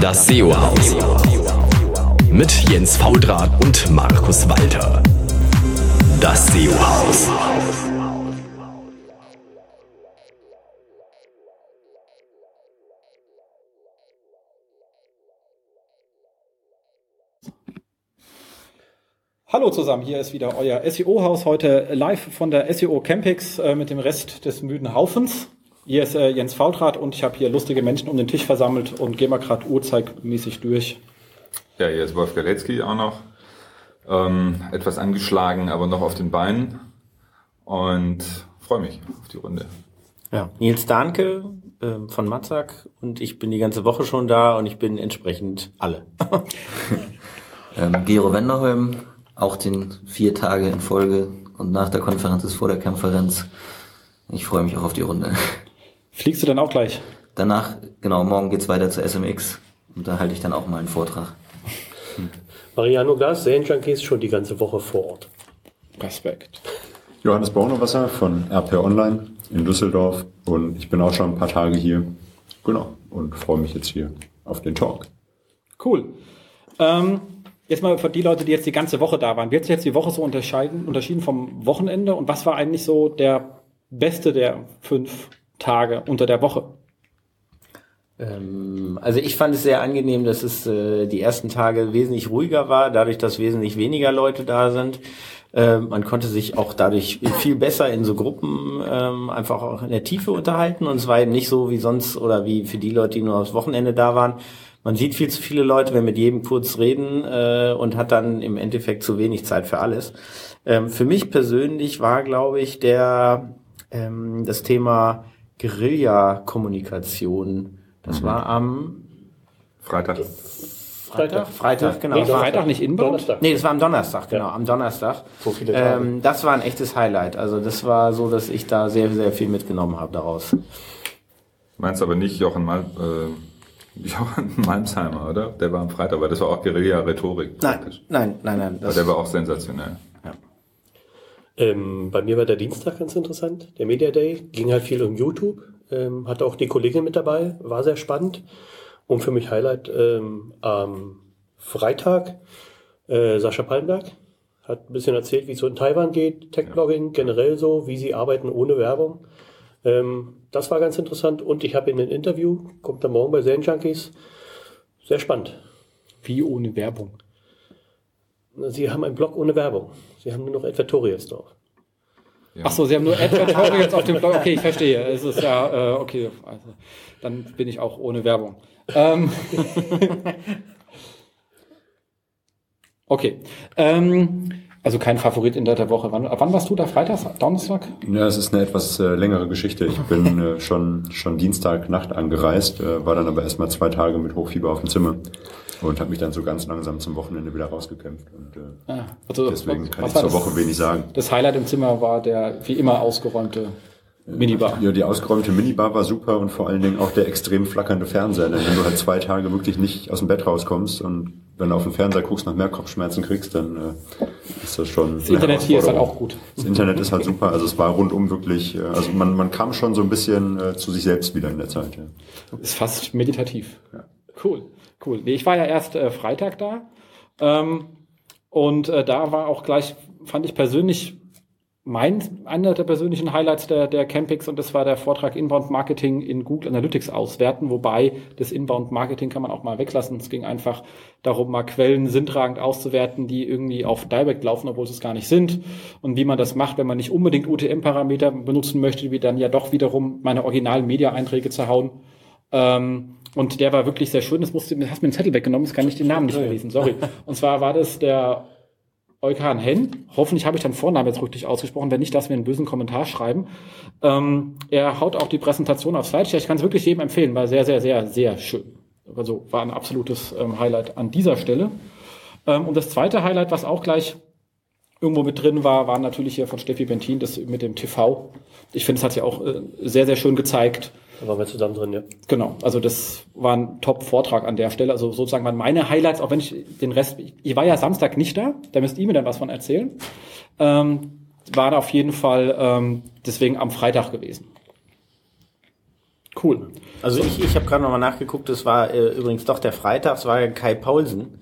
Das SEO-Haus. Mit Jens Faudrat und Markus Walter. Das SEO-Haus. Hallo zusammen, hier ist wieder euer SEO-Haus, heute live von der SEO Campix äh, mit dem Rest des müden Haufens. Hier ist äh, Jens Faultrat und ich habe hier lustige Menschen um den Tisch versammelt und gehen wir gerade uhrzeitmäßig durch. Ja, hier ist Wolf Galetzky auch noch. Ähm, etwas angeschlagen, aber noch auf den Beinen. Und freue mich auf die Runde. Ja, Nils Dahnke äh, von Matzak und ich bin die ganze Woche schon da und ich bin entsprechend alle. ähm, Gero Wenderholm, auch den vier Tage in Folge und nach der Konferenz ist vor der Konferenz. Ich freue mich auch auf die Runde. Fliegst du dann auch gleich? Danach, genau, morgen geht's weiter zu SMX und da halte ich dann auch mal einen Vortrag. Mariano Glas, Junkies schon die ganze Woche vor Ort. Respekt. Johannes Braunewasser von RP Online in Düsseldorf und ich bin auch schon ein paar Tage hier. Genau. Und freue mich jetzt hier auf den Talk. Cool. Ähm, jetzt mal für die Leute, die jetzt die ganze Woche da waren. Wie hat sich jetzt die Woche so unterscheiden, unterschieden vom Wochenende und was war eigentlich so der beste der fünf Tage unter der Woche? Ähm, also ich fand es sehr angenehm, dass es äh, die ersten Tage wesentlich ruhiger war, dadurch, dass wesentlich weniger Leute da sind. Ähm, man konnte sich auch dadurch viel besser in so Gruppen ähm, einfach auch in der Tiefe unterhalten und es war eben nicht so wie sonst oder wie für die Leute, die nur aufs Wochenende da waren. Man sieht viel zu viele Leute, wenn mit jedem kurz reden äh, und hat dann im Endeffekt zu wenig Zeit für alles. Ähm, für mich persönlich war, glaube ich, der ähm, das Thema Guerilla-Kommunikation. Das mhm. war am Freitag. Freitag? Freitag, genau. Nee, Freitag nicht inbound? Donnerstag. Nee, das war am Donnerstag, genau, ja. am Donnerstag. So viele Tage. Ähm, das war ein echtes Highlight. Also das war so, dass ich da sehr, sehr viel mitgenommen habe daraus. Meinst aber nicht Jochen Mal, äh, Jochen Malmsheimer, oder? Der war am Freitag, aber das war auch Guerilla-Rhetorik. Nein, nein, nein, nein. aber der war auch sensationell. Ähm, bei mir war der Dienstag ganz interessant, der Media Day. Ging halt viel um YouTube. Ähm, hatte auch die Kollegin mit dabei, war sehr spannend. Und für mich Highlight ähm, am Freitag äh, Sascha Palmberg hat ein bisschen erzählt, wie es so in Taiwan geht, Tech-Blogging generell so, wie sie arbeiten ohne Werbung. Ähm, das war ganz interessant und ich habe in ein Interview, kommt dann morgen bei Zen Junkies, sehr spannend. Wie ohne Werbung? Sie haben einen Blog ohne Werbung. Sie haben nur noch Advertorials drauf. Ja. Ach so, Sie haben nur Advertorials auf dem Blog. Okay, ich verstehe. Es ist ja, äh, okay, also, dann bin ich auch ohne Werbung. Ähm, okay. Ähm, also kein Favorit in der Woche. Wann, wann warst du da? Freitag? Donnerstag? Ja, es ist eine etwas äh, längere Geschichte. Ich bin äh, schon, schon Dienstag Nacht angereist, äh, war dann aber erstmal zwei Tage mit Hochfieber auf dem Zimmer und habe mich dann so ganz langsam zum Wochenende wieder rausgekämpft. Und äh, ah, also, deswegen kann ich zur Woche wenig sagen. Das Highlight im Zimmer war der wie immer ausgeräumte Minibar. Ja, die ausgeräumte Minibar war super und vor allen Dingen auch der extrem flackernde Fernseher. Denn wenn du halt zwei Tage wirklich nicht aus dem Bett rauskommst und wenn du auf den Fernseher guckst, nach mehr Kopfschmerzen kriegst, dann äh, ist das schon. Das Internet hier ist halt auch gut. Das Internet ist halt super. Also es war rundum wirklich, äh, also man, man kam schon so ein bisschen äh, zu sich selbst wieder in der Zeit. Ja. Ist fast meditativ. Ja. Cool, cool. Nee, ich war ja erst äh, Freitag da. Ähm, und äh, da war auch gleich, fand ich persönlich mein, einer der persönlichen Highlights der, der Campix und das war der Vortrag Inbound Marketing in Google Analytics auswerten, wobei das Inbound Marketing kann man auch mal weglassen. Es ging einfach darum, mal Quellen sinntragend auszuwerten, die irgendwie auf Direct laufen, obwohl sie es gar nicht sind und wie man das macht, wenn man nicht unbedingt UTM-Parameter benutzen möchte, wie dann ja doch wiederum meine originalen Media-Einträge zerhauen. Ähm, und der war wirklich sehr schön. Das musste, hast mir einen Zettel weggenommen, das kann ich den Namen nicht mehr lesen, sorry. Und zwar war das der Eukan Hen. Hoffentlich habe ich deinen Vornamen jetzt richtig ausgesprochen. Wenn nicht, dass wir einen bösen Kommentar schreiben. Ähm, er haut auch die Präsentation auf Slideshare. Ich kann es wirklich jedem empfehlen. War sehr, sehr, sehr, sehr schön. Also war ein absolutes ähm, Highlight an dieser Stelle. Ähm, und das zweite Highlight, was auch gleich irgendwo mit drin war, war natürlich hier von Steffi Bentin, das mit dem TV. Ich finde, es hat ja auch äh, sehr, sehr schön gezeigt, da waren wir zusammen drin, ja. Genau, also das war ein Top-Vortrag an der Stelle. Also sozusagen waren meine Highlights, auch wenn ich den Rest, ich war ja Samstag nicht da, da müsst ihr mir dann was von erzählen. Ähm, war auf jeden Fall ähm, deswegen am Freitag gewesen. Cool. Also ich, ich habe gerade nochmal nachgeguckt, es war äh, übrigens doch der Freitag, es war ja Kai Paulsen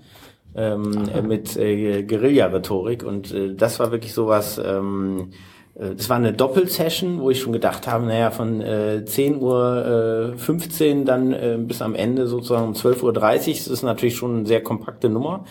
ähm, äh, mit äh, Guerilla-Rhetorik und äh, das war wirklich sowas, ähm, äh, das war eine Doppelsession, wo ich schon gedacht habe, naja, von äh, 10 Uhr äh, 15 dann äh, bis am Ende sozusagen um 12.30 Uhr, das ist natürlich schon eine sehr kompakte Nummer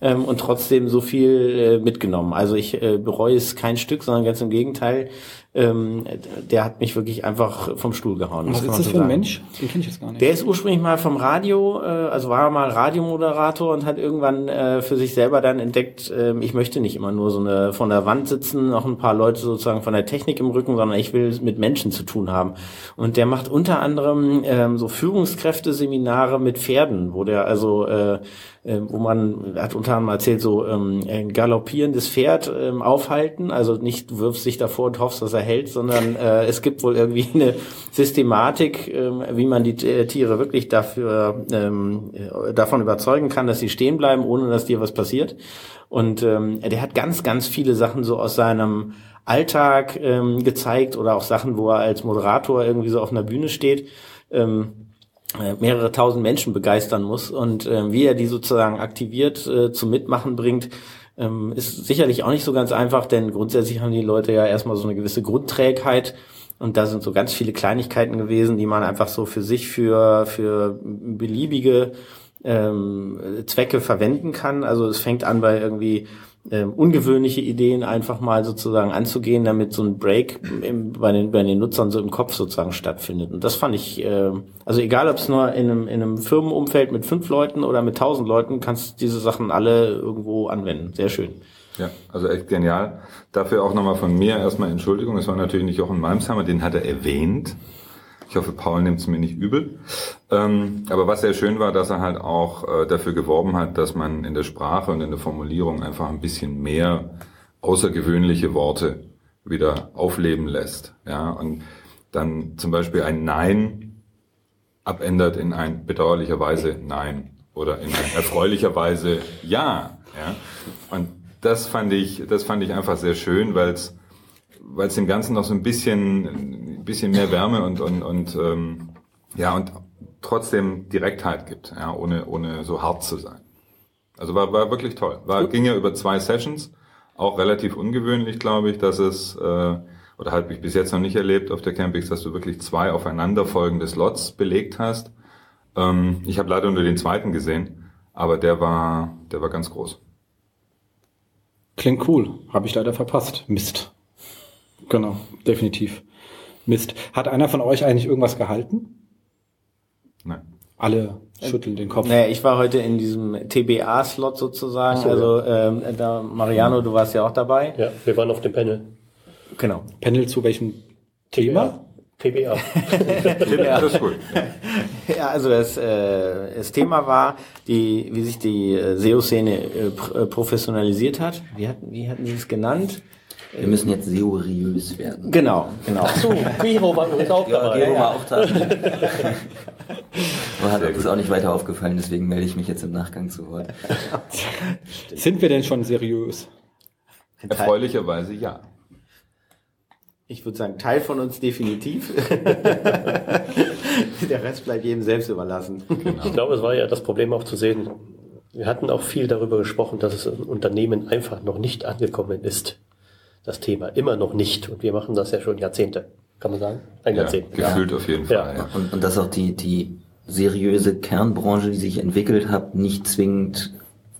ähm, und trotzdem so viel äh, mitgenommen. Also ich äh, bereue es kein Stück, sondern ganz im Gegenteil. Ähm, der hat mich wirklich einfach vom Stuhl gehauen. Was ist das so für ein sagen. Mensch? Den kenne ich jetzt gar nicht. Der ist ursprünglich mal vom Radio, äh, also war mal Radiomoderator und hat irgendwann äh, für sich selber dann entdeckt, äh, ich möchte nicht immer nur so eine von der Wand sitzen, noch ein paar Leute sozusagen von der Technik im Rücken, sondern ich will es mit Menschen zu tun haben. Und der macht unter anderem ähm, so Führungskräfteseminare mit Pferden, wo der also äh, äh, wo man hat unter anderem erzählt, so ähm, ein galoppierendes Pferd ähm, aufhalten, also nicht wirfst dich davor und hoffst, dass er hält, sondern äh, es gibt wohl irgendwie eine Systematik, ähm, wie man die äh, Tiere wirklich dafür ähm, äh, davon überzeugen kann, dass sie stehen bleiben, ohne dass dir was passiert. Und ähm, der hat ganz, ganz viele Sachen so aus seinem Alltag ähm, gezeigt oder auch Sachen, wo er als Moderator irgendwie so auf einer Bühne steht. Ähm, äh, mehrere tausend Menschen begeistern muss und äh, wie er die sozusagen aktiviert äh, zum Mitmachen bringt, ähm, ist sicherlich auch nicht so ganz einfach, denn grundsätzlich haben die Leute ja erstmal so eine gewisse Grundträgheit und da sind so ganz viele Kleinigkeiten gewesen, die man einfach so für sich für für beliebige ähm, Zwecke verwenden kann. Also es fängt an bei irgendwie ähm, ungewöhnliche Ideen einfach mal sozusagen anzugehen, damit so ein Break im, bei, den, bei den Nutzern so im Kopf sozusagen stattfindet. Und das fand ich, äh, also egal ob es nur in einem, in einem Firmenumfeld mit fünf Leuten oder mit tausend Leuten, kannst du diese Sachen alle irgendwo anwenden. Sehr schön. Ja, also echt genial. Dafür auch nochmal von mir erstmal Entschuldigung. Es war natürlich nicht Jochen Malmsheimer, den hat er erwähnt. Ich hoffe, Paul nimmt es mir nicht übel. Ähm, aber was sehr schön war, dass er halt auch äh, dafür geworben hat, dass man in der Sprache und in der Formulierung einfach ein bisschen mehr außergewöhnliche Worte wieder aufleben lässt. Ja, und dann zum Beispiel ein Nein abändert in ein bedauerlicherweise Nein oder in ein erfreulicherweise Ja. Ja, und das fand ich, das fand ich einfach sehr schön, weil es weil es dem Ganzen noch so ein bisschen, ein bisschen mehr Wärme und, und, und ähm, ja, und trotzdem Direktheit gibt, ja, ohne, ohne so hart zu sein. Also war, war wirklich toll. War, ging ja über zwei Sessions, auch relativ ungewöhnlich, glaube ich, dass es, äh, oder habe ich bis jetzt noch nicht erlebt auf der Campix, dass du wirklich zwei aufeinanderfolgende Slots belegt hast. Ähm, ich habe leider nur den zweiten gesehen, aber der war, der war ganz groß. Klingt cool. Habe ich leider verpasst. Mist. Genau, definitiv. Mist. Hat einer von euch eigentlich irgendwas gehalten? Nein. Alle schütteln den Kopf. Naja, ich war heute in diesem TBA-Slot sozusagen. So, also ähm, da, Mariano, du warst ja auch dabei. Ja, wir waren auf dem Panel. Genau. Panel zu welchem Thema? TBA. Ja. Das ist gut. Ja, also das, äh, das Thema war, die, wie sich die äh, SEO-Szene äh, pr- äh, professionalisiert hat. Wie hatten, wie hatten sie es genannt? Wir müssen jetzt seriös werden. Genau, genau. So, Miro war übrigens auch Ja, dabei. Gero war auch da. Aber hat uns auch nicht weiter aufgefallen, deswegen melde ich mich jetzt im Nachgang zu Wort. Sind wir denn schon seriös? Erfreulicherweise ja. Ich würde sagen, Teil von uns definitiv. Der Rest bleibt jedem selbst überlassen. Ich glaube, es war ja das Problem auch zu sehen. Wir hatten auch viel darüber gesprochen, dass es in Unternehmen einfach noch nicht angekommen ist. Das Thema immer noch nicht. Und wir machen das ja schon Jahrzehnte. Kann man sagen? Ein ja Jahrzehnt. gefühlt auf jeden Ja. Fall. Ja. Und, und dass auch die, die seriöse Kernbranche, die sich entwickelt hat, nicht zwingend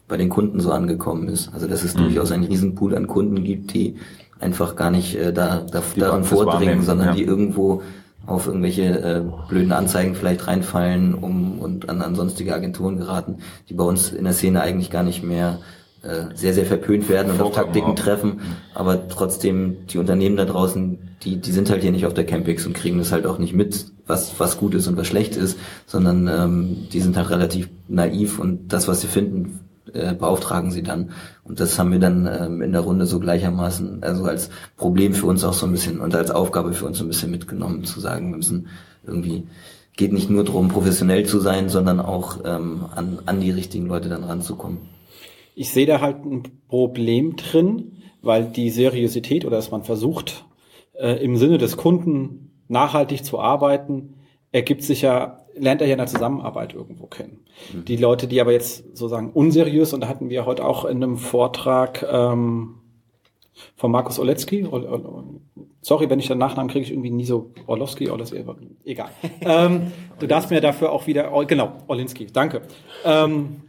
bei den Kunden so angekommen ist. Also dass es durchaus einen Riesenpool an Kunden gibt, die einfach gar nicht äh, da, da, Die daran vordringen, sondern ja. die irgendwo auf irgendwelche äh, blöden Anzeigen vielleicht reinfallen um, und an, an sonstige Agenturen geraten, die bei uns in der Szene eigentlich gar nicht mehr äh, sehr, sehr verpönt werden und auf Taktiken auch. treffen, aber trotzdem die Unternehmen da draußen, die, die sind halt hier nicht auf der Campix und kriegen das halt auch nicht mit, was, was gut ist und was schlecht ist, sondern ähm, die sind halt relativ naiv und das, was sie finden, äh, beauftragen sie dann. Und das haben wir dann ähm, in der Runde so gleichermaßen, also als Problem für uns auch so ein bisschen und als Aufgabe für uns so ein bisschen mitgenommen, zu sagen, wir müssen irgendwie, geht nicht nur darum, professionell zu sein, sondern auch ähm, an, an die richtigen Leute dann ranzukommen. Ich sehe da halt ein Problem drin, weil die Seriosität oder dass man versucht, äh, im Sinne des Kunden nachhaltig zu arbeiten, ergibt sich ja, lernt er ja in der Zusammenarbeit irgendwo kennen. Mhm. Die Leute, die aber jetzt sozusagen unseriös, und da hatten wir heute auch in einem Vortrag ähm, von Markus Oletzky, sorry, wenn ich den Nachnamen kriege, ich irgendwie nie so Orlowski, Orlowski, egal. ähm, du darfst mir dafür auch wieder, genau, Olinski, danke. Ähm,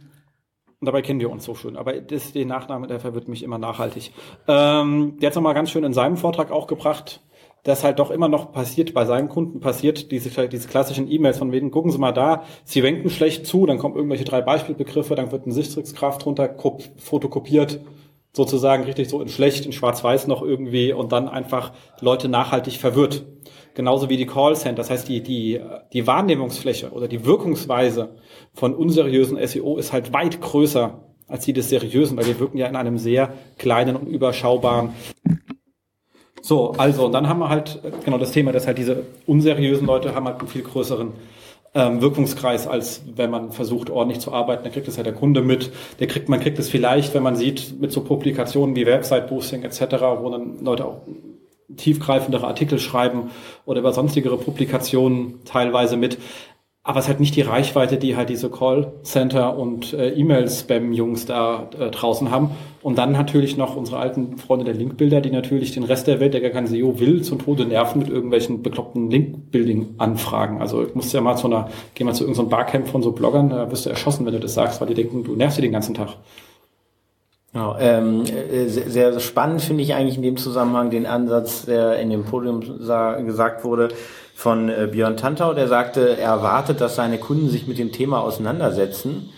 und dabei kennen wir uns so schön. Aber das, den Nachnamen, der verwirrt mich immer nachhaltig. Ähm, der hat es nochmal ganz schön in seinem Vortrag auch gebracht, dass halt doch immer noch passiert, bei seinen Kunden passiert, diese, diese klassischen E-Mails von wegen, gucken Sie mal da, Sie wenken schlecht zu, dann kommen irgendwelche drei Beispielbegriffe, dann wird ein Sichtungskraft drunter fotokopiert, sozusagen richtig so in schlecht, in schwarz-weiß noch irgendwie und dann einfach Leute nachhaltig verwirrt. Genauso wie die Callcenter. Das heißt, die, die, die Wahrnehmungsfläche oder die Wirkungsweise von unseriösen SEO ist halt weit größer als die des seriösen, weil wir wirken ja in einem sehr kleinen und überschaubaren so, also, und dann haben wir halt genau das Thema, dass halt diese unseriösen Leute haben halt einen viel größeren ähm, Wirkungskreis, als wenn man versucht, ordentlich zu arbeiten. Da kriegt es ja der Kunde mit. Der kriegt, man kriegt es vielleicht, wenn man sieht, mit so Publikationen wie Website-Boosting etc., wo dann Leute auch tiefgreifendere Artikel schreiben oder über sonstigere Publikationen teilweise mit aber es hat nicht die Reichweite, die halt diese Callcenter und äh, E-Mail-Spam-Jungs da äh, draußen haben. Und dann natürlich noch unsere alten Freunde der Linkbilder, die natürlich den Rest der Welt, der gar kein SEO will, zum Tode nerven mit irgendwelchen bekloppten Link-Building-Anfragen. Also ich muss ja mal zu einer, geh mal zu irgendeinem Barcamp von so Bloggern, da wirst du erschossen, wenn du das sagst, weil die denken, du nervst sie den ganzen Tag. Genau, ähm, äh, sehr, sehr spannend finde ich eigentlich in dem Zusammenhang den Ansatz, der in dem Podium gesagt wurde, von äh, Björn Tantau, der sagte, er erwartet, dass seine Kunden sich mit dem Thema auseinandersetzen.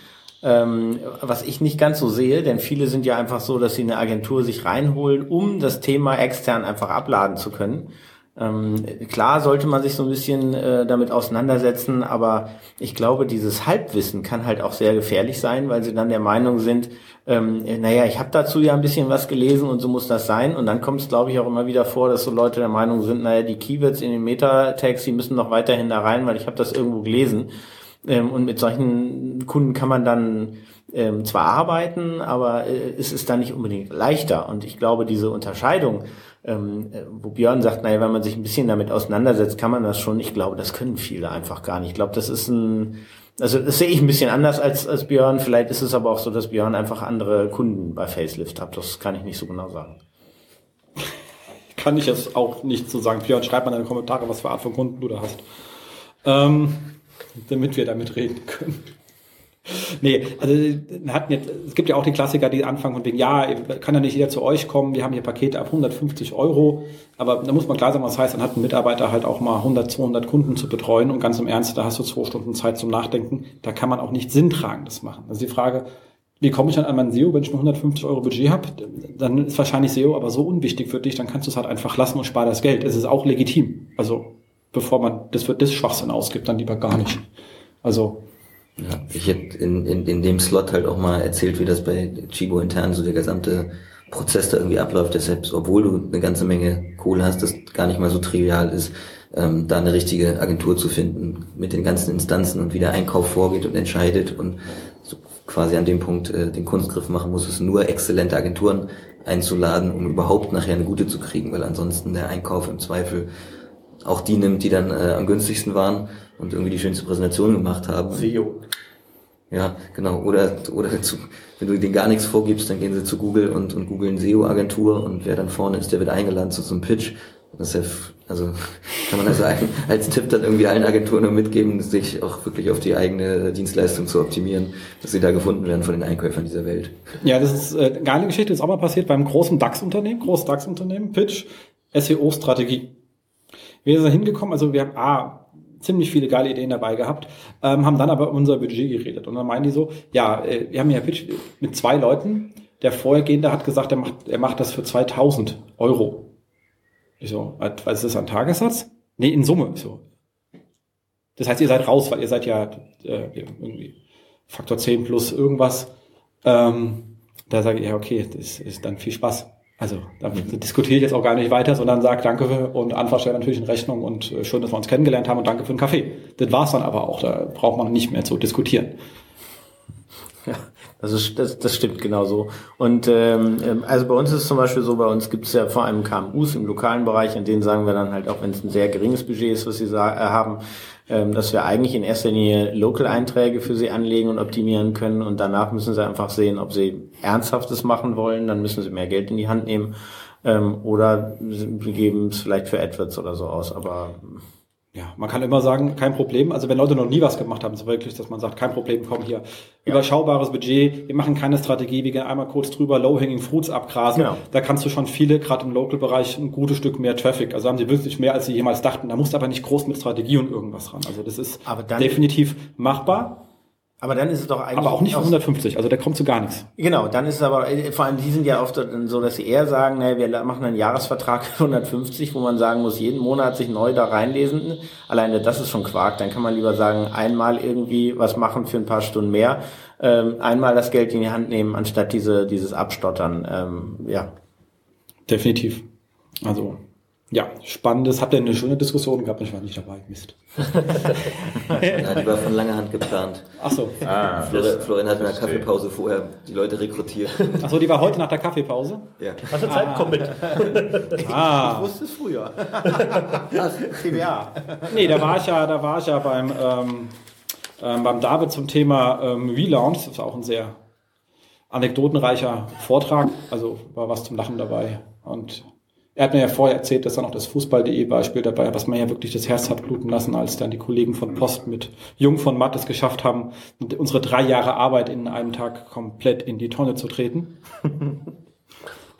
Ähm, was ich nicht ganz so sehe, denn viele sind ja einfach so, dass sie eine Agentur sich reinholen, um das Thema extern einfach abladen zu können. Ähm, klar sollte man sich so ein bisschen äh, damit auseinandersetzen, aber ich glaube, dieses Halbwissen kann halt auch sehr gefährlich sein, weil sie dann der Meinung sind, ähm, naja, ich habe dazu ja ein bisschen was gelesen und so muss das sein. Und dann kommt es, glaube ich, auch immer wieder vor, dass so Leute der Meinung sind, naja, die Keywords in den Meta-Tags, die müssen noch weiterhin da rein, weil ich habe das irgendwo gelesen. Ähm, und mit solchen Kunden kann man dann ähm, zwar arbeiten, aber äh, es ist dann nicht unbedingt leichter. Und ich glaube, diese Unterscheidung, ähm, äh, wo Björn sagt, naja, wenn man sich ein bisschen damit auseinandersetzt, kann man das schon. Ich glaube, das können viele einfach gar nicht. Ich glaube, das ist ein, also das sehe ich ein bisschen anders als, als Björn. Vielleicht ist es aber auch so, dass Björn einfach andere Kunden bei Facelift hat. Das kann ich nicht so genau sagen. Kann ich jetzt auch nicht so sagen. Björn, schreib mal in die Kommentare, was für Art von Kunden du da hast. Ähm, damit wir damit reden können. Nee, also hatten jetzt, es gibt ja auch die Klassiker, die anfangen und wegen, ja, kann ja nicht jeder zu euch kommen, wir haben hier Pakete ab 150 Euro, aber da muss man klar sagen, was heißt, dann hat ein Mitarbeiter halt auch mal 100, 200 Kunden zu betreuen und ganz im Ernst, da hast du zwei Stunden Zeit zum Nachdenken, da kann man auch nicht sinntragendes machen. Also die Frage, wie komme ich dann an mein SEO, wenn ich nur 150 Euro Budget habe, dann ist wahrscheinlich SEO aber so unwichtig für dich, dann kannst du es halt einfach lassen und spar das Geld. Es ist auch legitim. Also bevor man das für das Schwachsinn ausgibt, dann lieber gar nicht. Also ja, ich hätte in, in, in dem Slot halt auch mal erzählt, wie das bei Chibo intern so der gesamte Prozess da irgendwie abläuft. Deshalb, obwohl du eine ganze Menge Kohle hast, das gar nicht mal so trivial ist, ähm, da eine richtige Agentur zu finden mit den ganzen Instanzen und wie der Einkauf vorgeht und entscheidet und so quasi an dem Punkt äh, den Kunstgriff machen muss, es nur exzellente Agenturen einzuladen, um überhaupt nachher eine gute zu kriegen, weil ansonsten der Einkauf im Zweifel auch die nimmt, die dann äh, am günstigsten waren und irgendwie die schönste Präsentation gemacht haben. SEO. Ja, genau. Oder, oder zu, wenn du denen gar nichts vorgibst, dann gehen sie zu Google und, und googeln SEO-Agentur und wer dann vorne ist, der wird eingeladen zu so einem Pitch. Das ist ja, also kann man also als Tipp dann irgendwie allen Agenturen nur mitgeben, sich auch wirklich auf die eigene Dienstleistung zu optimieren, dass sie da gefunden werden von den Einkäufern dieser Welt. Ja, das ist äh, eine geile Geschichte, ist auch mal passiert beim großen DAX-Unternehmen, großes DAX-Unternehmen, Pitch, SEO-Strategie. Wir sind hingekommen, also wir haben A, ziemlich viele geile Ideen dabei gehabt, ähm, haben dann aber unser Budget geredet. Und dann meinen die so, ja, äh, wir haben ja mit zwei Leuten. Der Vorhergehende hat gesagt, er macht, er macht das für 2000 Euro. Ich so, was ist das ein Tagessatz? Nee, in Summe. Ich so. Das heißt, ihr seid raus, weil ihr seid ja äh, irgendwie Faktor 10 plus irgendwas. Ähm, da sage ich, ja, okay, das ist dann viel Spaß. Also da diskutiere ich jetzt auch gar nicht weiter, sondern sage danke und Anfang stellt natürlich in Rechnung und äh, schön, dass wir uns kennengelernt haben und danke für den Kaffee. Das war's dann aber auch. Da braucht man nicht mehr zu diskutieren. Ja, Das, ist, das, das stimmt genau so. Und ähm, ähm, also bei uns ist es zum Beispiel so, bei uns gibt es ja vor allem KMUs im lokalen Bereich, an denen sagen wir dann halt, auch wenn es ein sehr geringes Budget ist, was sie äh, haben, dass wir eigentlich in erster Linie Local-Einträge für sie anlegen und optimieren können. Und danach müssen sie einfach sehen, ob sie Ernsthaftes machen wollen, dann müssen sie mehr Geld in die Hand nehmen. Ähm, oder sie geben es vielleicht für AdWords oder so aus, aber Ja, man kann immer sagen, kein Problem. Also wenn Leute noch nie was gemacht haben, ist wirklich, dass man sagt, kein Problem, komm hier. Überschaubares Budget, wir machen keine Strategie, wir gehen einmal kurz drüber, Low-Hanging Fruits abgrasen. Genau. Da kannst du schon viele, gerade im Local-Bereich, ein gutes Stück mehr Traffic. Also haben sie wirklich mehr, als sie jemals dachten. Da musst du aber nicht groß mit Strategie und irgendwas ran. Also das ist definitiv machbar, aber dann ist es doch eigentlich aber auch nicht für aus- 150. Also da kommt zu gar nichts. Genau, dann ist es aber, äh, vor allem die sind ja oft so, dass sie eher sagen, naja, wir machen einen Jahresvertrag für 150, wo man sagen muss, jeden Monat sich neu da reinlesen. Alleine das ist schon Quark. Dann kann man lieber sagen, einmal irgendwie was machen für ein paar Stunden mehr, ähm, einmal das Geld in die Hand nehmen, anstatt diese, dieses Abstottern. Ähm, ja. Definitiv. Also, ja, spannendes. Habt ihr eine schöne Diskussion gehabt? Ich war nicht dabei. Mist. Ja, die war von langer Hand geplant. Ach so. Ah, Florian, Florian hat in der Kaffeepause vorher die Leute rekrutiert. Ach so, die war heute nach der Kaffeepause? Ja. Hast du Zeit? Komm mit. Ah. wusste es früher. CBA. Nee, da war ich ja, da war ich ja beim, ähm, ähm, beim David zum Thema ähm, Relaunch. Das war auch ein sehr anekdotenreicher Vortrag. Also war was zum Lachen dabei. Und er hat mir ja vorher erzählt, dass da noch das Fußball.de Beispiel dabei, war, was man ja wirklich das Herz hat bluten lassen, als dann die Kollegen von Post mit Jung von Matt es geschafft haben, unsere drei Jahre Arbeit in einem Tag komplett in die Tonne zu treten.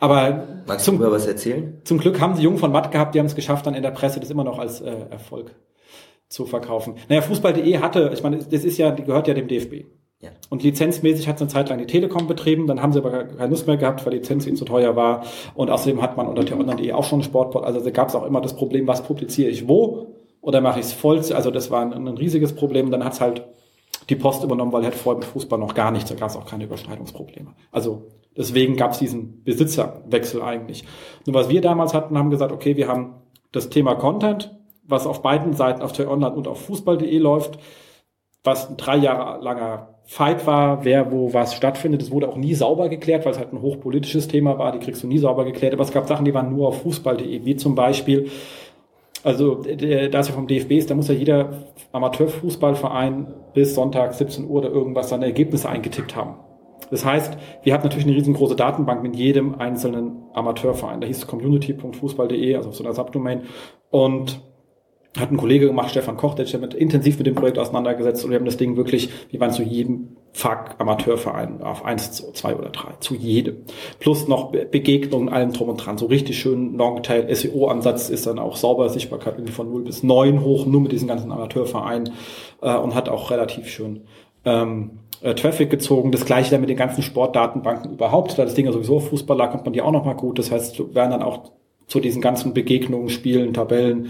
Aber Magst du zum, über was erzählen? zum Glück haben sie Jung von Matt gehabt, die haben es geschafft, dann in der Presse das immer noch als äh, Erfolg zu verkaufen. Naja, Fußball.de hatte, ich meine, das ist ja, die gehört ja dem DFB. Ja. Und lizenzmäßig hat es eine Zeit lang die Telekom betrieben, dann haben sie aber keine Lust mehr gehabt, weil die Lizenz ihnen zu teuer war. Und außerdem hat man unter t-online.de auch schon einen Sportport. Also da gab es auch immer das Problem, was publiziere ich wo oder mache ich es voll? Also das war ein, ein riesiges Problem. Dann hat es halt die Post übernommen, weil hat vorher mit Fußball noch gar nichts, da gab es auch keine Überschneidungsprobleme. Also deswegen gab es diesen Besitzerwechsel eigentlich. Nur was wir damals hatten, haben gesagt, okay, wir haben das Thema Content, was auf beiden Seiten, auf Online und auf Fußball.de läuft, was ein drei Jahre langer Fight war, wer wo was stattfindet. Es wurde auch nie sauber geklärt, weil es halt ein hochpolitisches Thema war. Die kriegst du nie sauber geklärt. Aber es gab Sachen, die waren nur auf Fußball.de, wie zum Beispiel, also der- da es ja vom DFB ist, da muss ja jeder Amateurfußballverein bis Sonntag 17 Uhr oder irgendwas seine Ergebnisse eingetippt haben. Das heißt, wir hatten natürlich eine riesengroße Datenbank mit jedem einzelnen Amateurverein. Da hieß es community.fußball.de, also auf so einer Subdomain. Und hat ein Kollege gemacht, Stefan Koch, der sich damit intensiv mit dem Projekt auseinandergesetzt und wir haben das Ding wirklich, wir waren zu jedem Fuck Amateurverein auf eins, zwei oder drei, zu jedem. Plus noch Be- Begegnungen, allem drum und dran. So richtig schön Longtail SEO-Ansatz ist dann auch sauber Sichtbarkeit von 0 bis 9 hoch, nur mit diesen ganzen Amateurvereinen äh, und hat auch relativ schön ähm, äh, Traffic gezogen. Das gleiche dann mit den ganzen Sportdatenbanken überhaupt. Da das Ding ja sowieso auf Fußball lag, kommt man die auch noch mal gut. Das heißt, werden dann auch zu diesen ganzen Begegnungen, Spielen, Tabellen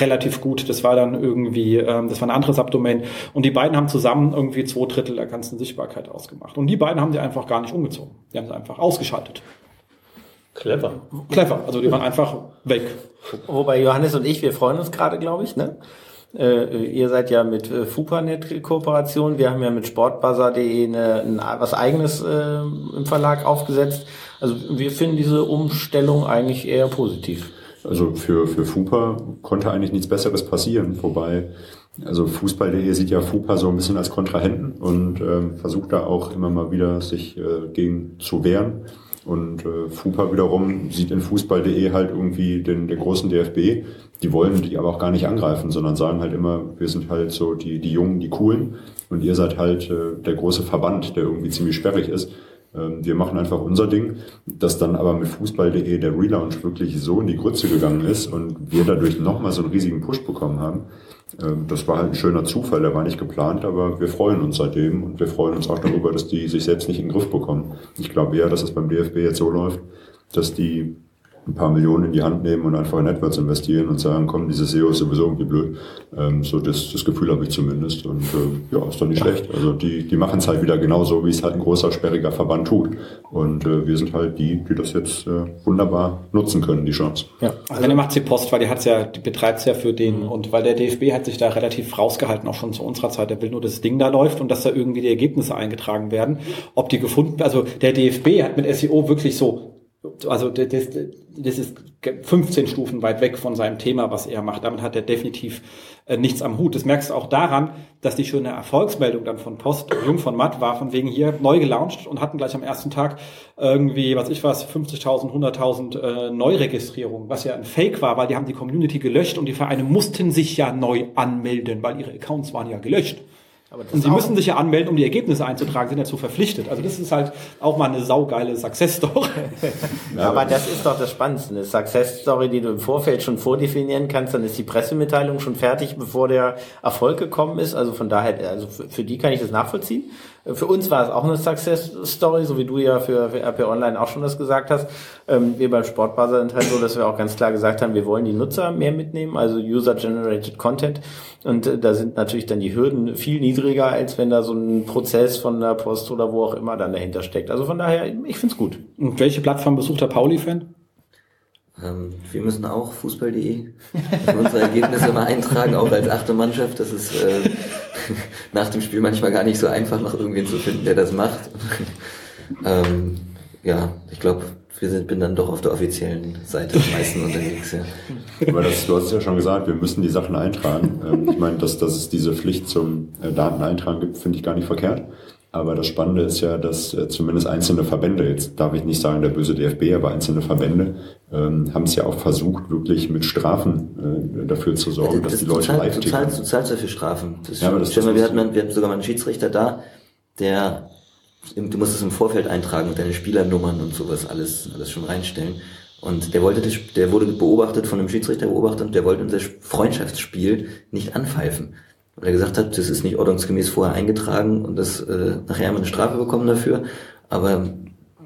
relativ gut. Das war dann irgendwie, ähm, das war eine andere Subdomain. Und die beiden haben zusammen irgendwie zwei Drittel der ganzen Sichtbarkeit ausgemacht. Und die beiden haben die einfach gar nicht umgezogen. Die haben sie einfach ausgeschaltet. Clever. Clever. Also die waren einfach weg. Wobei Johannes und ich, wir freuen uns gerade, glaube ich, ne? Äh, ihr seid ja mit äh, Fupanet Kooperation. Wir haben ja mit sportbuzzer.de ein, was eigenes äh, im Verlag aufgesetzt. Also wir finden diese Umstellung eigentlich eher positiv. Also für, für FUPA konnte eigentlich nichts Besseres passieren, wobei, also Fußball.de sieht ja FUPA so ein bisschen als Kontrahenten und ähm, versucht da auch immer mal wieder sich äh, gegen zu wehren. Und äh, FUPA wiederum sieht in Fußball.de halt irgendwie den, den großen DFB. Die wollen die aber auch gar nicht angreifen, sondern sagen halt immer, wir sind halt so die, die Jungen, die Coolen und ihr seid halt äh, der große Verband, der irgendwie ziemlich sperrig ist. Ähm, Wir machen einfach unser Ding, dass dann aber mit Fußball.de der Relaunch wirklich so in die Grütze gegangen ist und wir dadurch nochmal so einen riesigen Push bekommen haben. Ähm, Das war halt ein schöner Zufall, der war nicht geplant, aber wir freuen uns seitdem und wir freuen uns auch darüber, dass die sich selbst nicht in den Griff bekommen. Ich glaube eher, dass es beim DFB jetzt so läuft, dass die ein paar Millionen in die Hand nehmen und einfach in AdWords investieren und sagen, komm, dieses SEO ist sowieso irgendwie blöd. Ähm, so das, das Gefühl habe ich zumindest. Und äh, ja, ist doch nicht schlecht. Also die, die machen es halt wieder genauso, wie es halt ein großer, sperriger Verband tut. Und äh, wir sind halt die, die das jetzt äh, wunderbar nutzen können, die Chance. Ja, also der macht sie Post, weil die hat's ja, die betreibt's ja für den und weil der DFB hat sich da relativ rausgehalten, auch schon zu unserer Zeit. Der will nur, dass das Ding da läuft und dass da irgendwie die Ergebnisse eingetragen werden. Ob die gefunden, also der DFB hat mit SEO wirklich so also das, das ist 15 Stufen weit weg von seinem Thema, was er macht. Damit hat er definitiv äh, nichts am Hut. Das merkst du auch daran, dass die schöne Erfolgsmeldung dann von Post Jung von Matt war, von wegen hier neu gelauncht und hatten gleich am ersten Tag irgendwie, was ich was, 50.000, 100.000 äh, Neuregistrierungen, was ja ein Fake war, weil die haben die Community gelöscht und die Vereine mussten sich ja neu anmelden, weil ihre Accounts waren ja gelöscht. Und sie müssen sich ja anmelden, um die Ergebnisse einzutragen, sind dazu verpflichtet. Also das ist halt auch mal eine saugeile Success-Story. Ja, aber das ist doch das Spannendste. Eine Success-Story, die du im Vorfeld schon vordefinieren kannst, dann ist die Pressemitteilung schon fertig, bevor der Erfolg gekommen ist. Also von daher, also für die kann ich das nachvollziehen. Für uns war es auch eine Success Story, so wie du ja für, für RP Online auch schon das gesagt hast. Ähm, wir beim Sportbuzzer sind halt so, dass wir auch ganz klar gesagt haben, wir wollen die Nutzer mehr mitnehmen, also User-Generated Content. Und äh, da sind natürlich dann die Hürden viel niedriger, als wenn da so ein Prozess von der Post oder wo auch immer dann dahinter steckt. Also von daher, ich find's gut. Und welche Plattform besucht der Pauli-Fan? Ähm, wir müssen auch Fußball.de unsere Ergebnisse mal eintragen, auch als achte Mannschaft. Das ist äh, nach dem Spiel manchmal gar nicht so einfach, noch irgendwen zu finden, der das macht. ähm, ja, ich glaube, wir sind, bin dann doch auf der offiziellen Seite am meisten unterwegs. Ja. Aber das, du hast es ja schon gesagt, wir müssen die Sachen eintragen. Ähm, ich meine, dass, dass es diese Pflicht zum äh, Dateneintragen gibt, finde ich gar nicht verkehrt. Aber das Spannende ist ja, dass äh, zumindest einzelne Verbände, jetzt darf ich nicht sagen der böse DFB, aber einzelne Verbände ähm, haben es ja auch versucht, wirklich mit Strafen äh, dafür zu sorgen, das, dass die Leute du live du zahlst, du zahlst dafür Strafen. Das Ja, aber das- stell mal, wir, hatten, wir hatten sogar mal einen Schiedsrichter da, der, du musst es im Vorfeld eintragen und deine Spielernummern und sowas alles, alles schon reinstellen. Und der wollte, das, der wurde beobachtet von einem Schiedsrichter beobachtet und der wollte unser Freundschaftsspiel nicht anpfeifen. Weil er gesagt hat, das ist nicht ordnungsgemäß vorher eingetragen und das äh, nachher haben wir eine Strafe bekommen dafür. Aber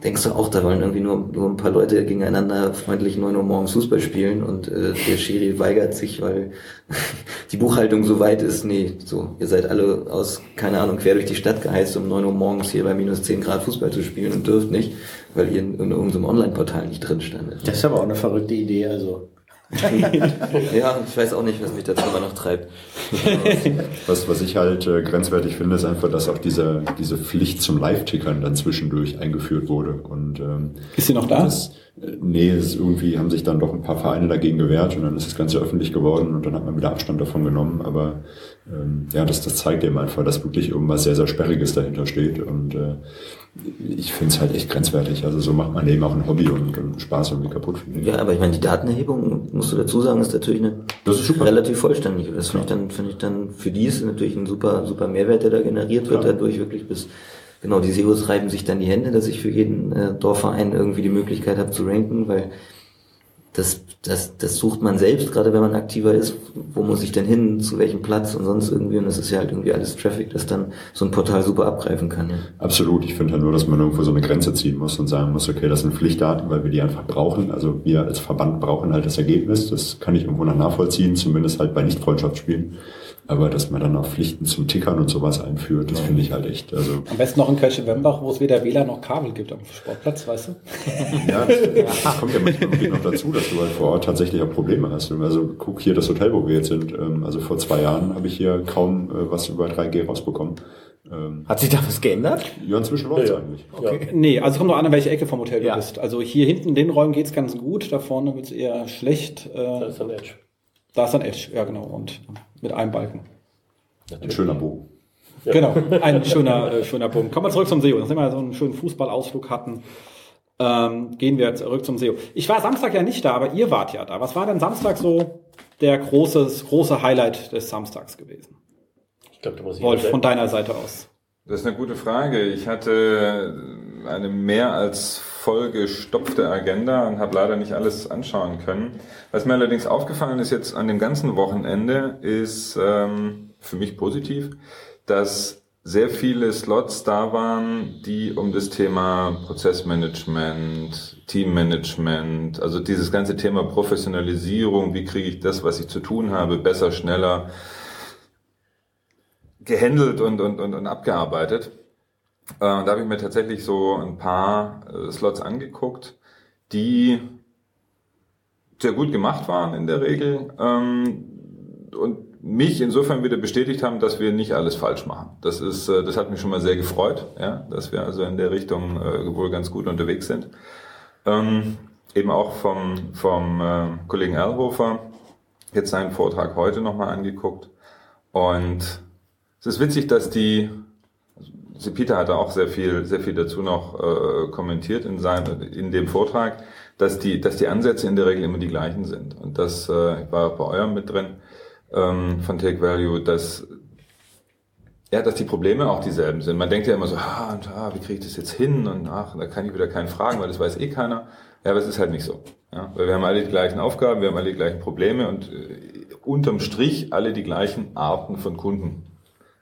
denkst du auch, da wollen irgendwie nur, nur ein paar Leute gegeneinander freundlich 9 Uhr morgens Fußball spielen und äh, der Schiri weigert sich, weil die Buchhaltung so weit ist. Nee, so, ihr seid alle aus, keine Ahnung, quer durch die Stadt geheißt, um 9 Uhr morgens hier bei minus 10 Grad Fußball zu spielen und dürft nicht, weil ihr in, in irgendeinem Online-Portal nicht drin standet. Das ist aber auch eine verrückte Idee, also. Ja, ich weiß auch nicht, was mich dazu immer noch treibt. Was, was ich halt äh, grenzwertig finde, ist einfach, dass auch diese, diese Pflicht zum Live-Tickern dann zwischendurch eingeführt wurde. Und ähm, Ist sie noch da? das, äh, nee, es ist irgendwie haben sich dann doch ein paar Vereine dagegen gewehrt und dann ist das Ganze öffentlich geworden und dann hat man wieder Abstand davon genommen. Aber ähm, ja, das, das zeigt eben einfach, dass wirklich irgendwas sehr, sehr Sperriges dahinter steht. Und äh, ich finde es halt echt grenzwertig. Also so macht man eben auch ein Hobby und, und Spaß irgendwie kaputt. Ja, aber ich meine, die Datenerhebung, musst du dazu sagen, ist natürlich eine Das ist super. relativ vollständig. Das finde ich dann, finde ich dann, für die ist natürlich ein super, super Mehrwert, der da generiert wird, Klar. dadurch wirklich bis, genau, die SEOs reiben sich dann die Hände, dass ich für jeden äh, Dorfverein irgendwie die Möglichkeit habe zu ranken, weil das, das, das sucht man selbst, gerade wenn man aktiver ist, wo muss ich denn hin, zu welchem Platz und sonst irgendwie, und das ist ja halt irgendwie alles Traffic, das dann so ein Portal super abgreifen kann. Ja. Absolut. Ich finde halt nur, dass man irgendwo so eine Grenze ziehen muss und sagen muss, okay, das sind Pflichtdaten, weil wir die einfach brauchen. Also wir als Verband brauchen halt das Ergebnis. Das kann ich irgendwo noch nachvollziehen, zumindest halt bei Nicht-Freundschaftsspielen. Aber dass man dann auch Pflichten zum Tickern und sowas einführt, das finde ich halt echt, also, Am besten noch in Kölsch-Wembach, wo es weder WLAN noch Kabel gibt am Sportplatz, weißt du? ja, das, das kommt ja manchmal wirklich noch dazu, dass du halt vor Ort tatsächlich auch Probleme hast. Also guck hier das Hotel, wo wir jetzt sind. Ähm, Also vor zwei Jahren habe ich hier kaum äh, was über 3G rausbekommen. Ähm, Hat sich da was geändert? Ja, inzwischen läuft's Ja, eigentlich. ja. Nee, also kommt noch an, in welche Ecke vom Hotel Ja. du bist. Also hier hinten in den Räumen geht's ganz gut, da vorne wird's eher schlecht. Das Äh, ist ein Edge. da ist dann Edge, ja genau, und mit einem Balken. Ein schöner Bogen. Genau, ein schöner, äh, schöner Punkt. Kommen wir zurück zum SEO. Nachdem wir so einen schönen Fußballausflug hatten, ähm, gehen wir zurück zum SEO. Ich war Samstag ja nicht da, aber ihr wart ja da. Was war denn Samstag so der große, große Highlight des Samstags gewesen? Ich glaube, da muss ich Wolf, von deiner Seite aus. Das ist eine gute Frage. Ich hatte eine mehr als vollgestopfte Agenda und habe leider nicht alles anschauen können. Was mir allerdings aufgefallen ist jetzt an dem ganzen Wochenende, ist ähm, für mich positiv, dass sehr viele Slots da waren, die um das Thema Prozessmanagement, Teammanagement, also dieses ganze Thema Professionalisierung, wie kriege ich das, was ich zu tun habe, besser, schneller gehandelt und, und, und, und abgearbeitet. Äh, da habe ich mir tatsächlich so ein paar äh, Slots angeguckt, die sehr gut gemacht waren in der Regel ähm, und mich insofern wieder bestätigt haben, dass wir nicht alles falsch machen. Das ist, äh, das hat mich schon mal sehr gefreut, ja, dass wir also in der Richtung äh, wohl ganz gut unterwegs sind. Ähm, eben auch vom, vom äh, Kollegen Erlhofer jetzt seinen Vortrag heute nochmal angeguckt. Und es ist witzig, dass die, Peter hatte auch sehr viel, sehr viel dazu noch äh, kommentiert in seinem, in dem Vortrag, dass die, dass die Ansätze in der Regel immer die gleichen sind. Und das äh, war bei eurem mit drin ähm, von Take Value, dass ja, dass die Probleme auch dieselben sind. Man denkt ja immer so, ah, und, ah wie kriege ich das jetzt hin? Und ach, da kann ich wieder keinen fragen, weil das weiß eh keiner. Ja, aber es ist halt nicht so. Ja, weil wir haben alle die gleichen Aufgaben, wir haben alle die gleichen Probleme und äh, unterm Strich alle die gleichen Arten von Kunden.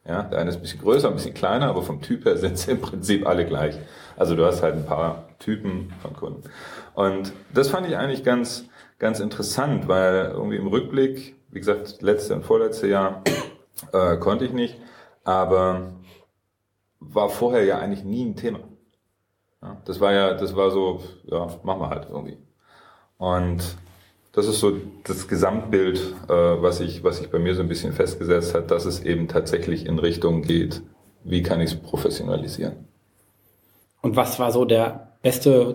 Ja, der eine ist ein bisschen größer, ein bisschen kleiner, aber vom Typ her sind sie im Prinzip alle gleich. Also du hast halt ein paar Typen von Kunden. Und das fand ich eigentlich ganz, ganz interessant, weil irgendwie im Rückblick, wie gesagt, letzte und vorletzte Jahr äh, konnte ich nicht, aber war vorher ja eigentlich nie ein Thema. Ja, das war ja, das war so, ja, machen wir halt irgendwie. Und das ist so das Gesamtbild, äh, was ich, was sich bei mir so ein bisschen festgesetzt hat, dass es eben tatsächlich in Richtung geht, wie kann ich es professionalisieren. Und was war so der beste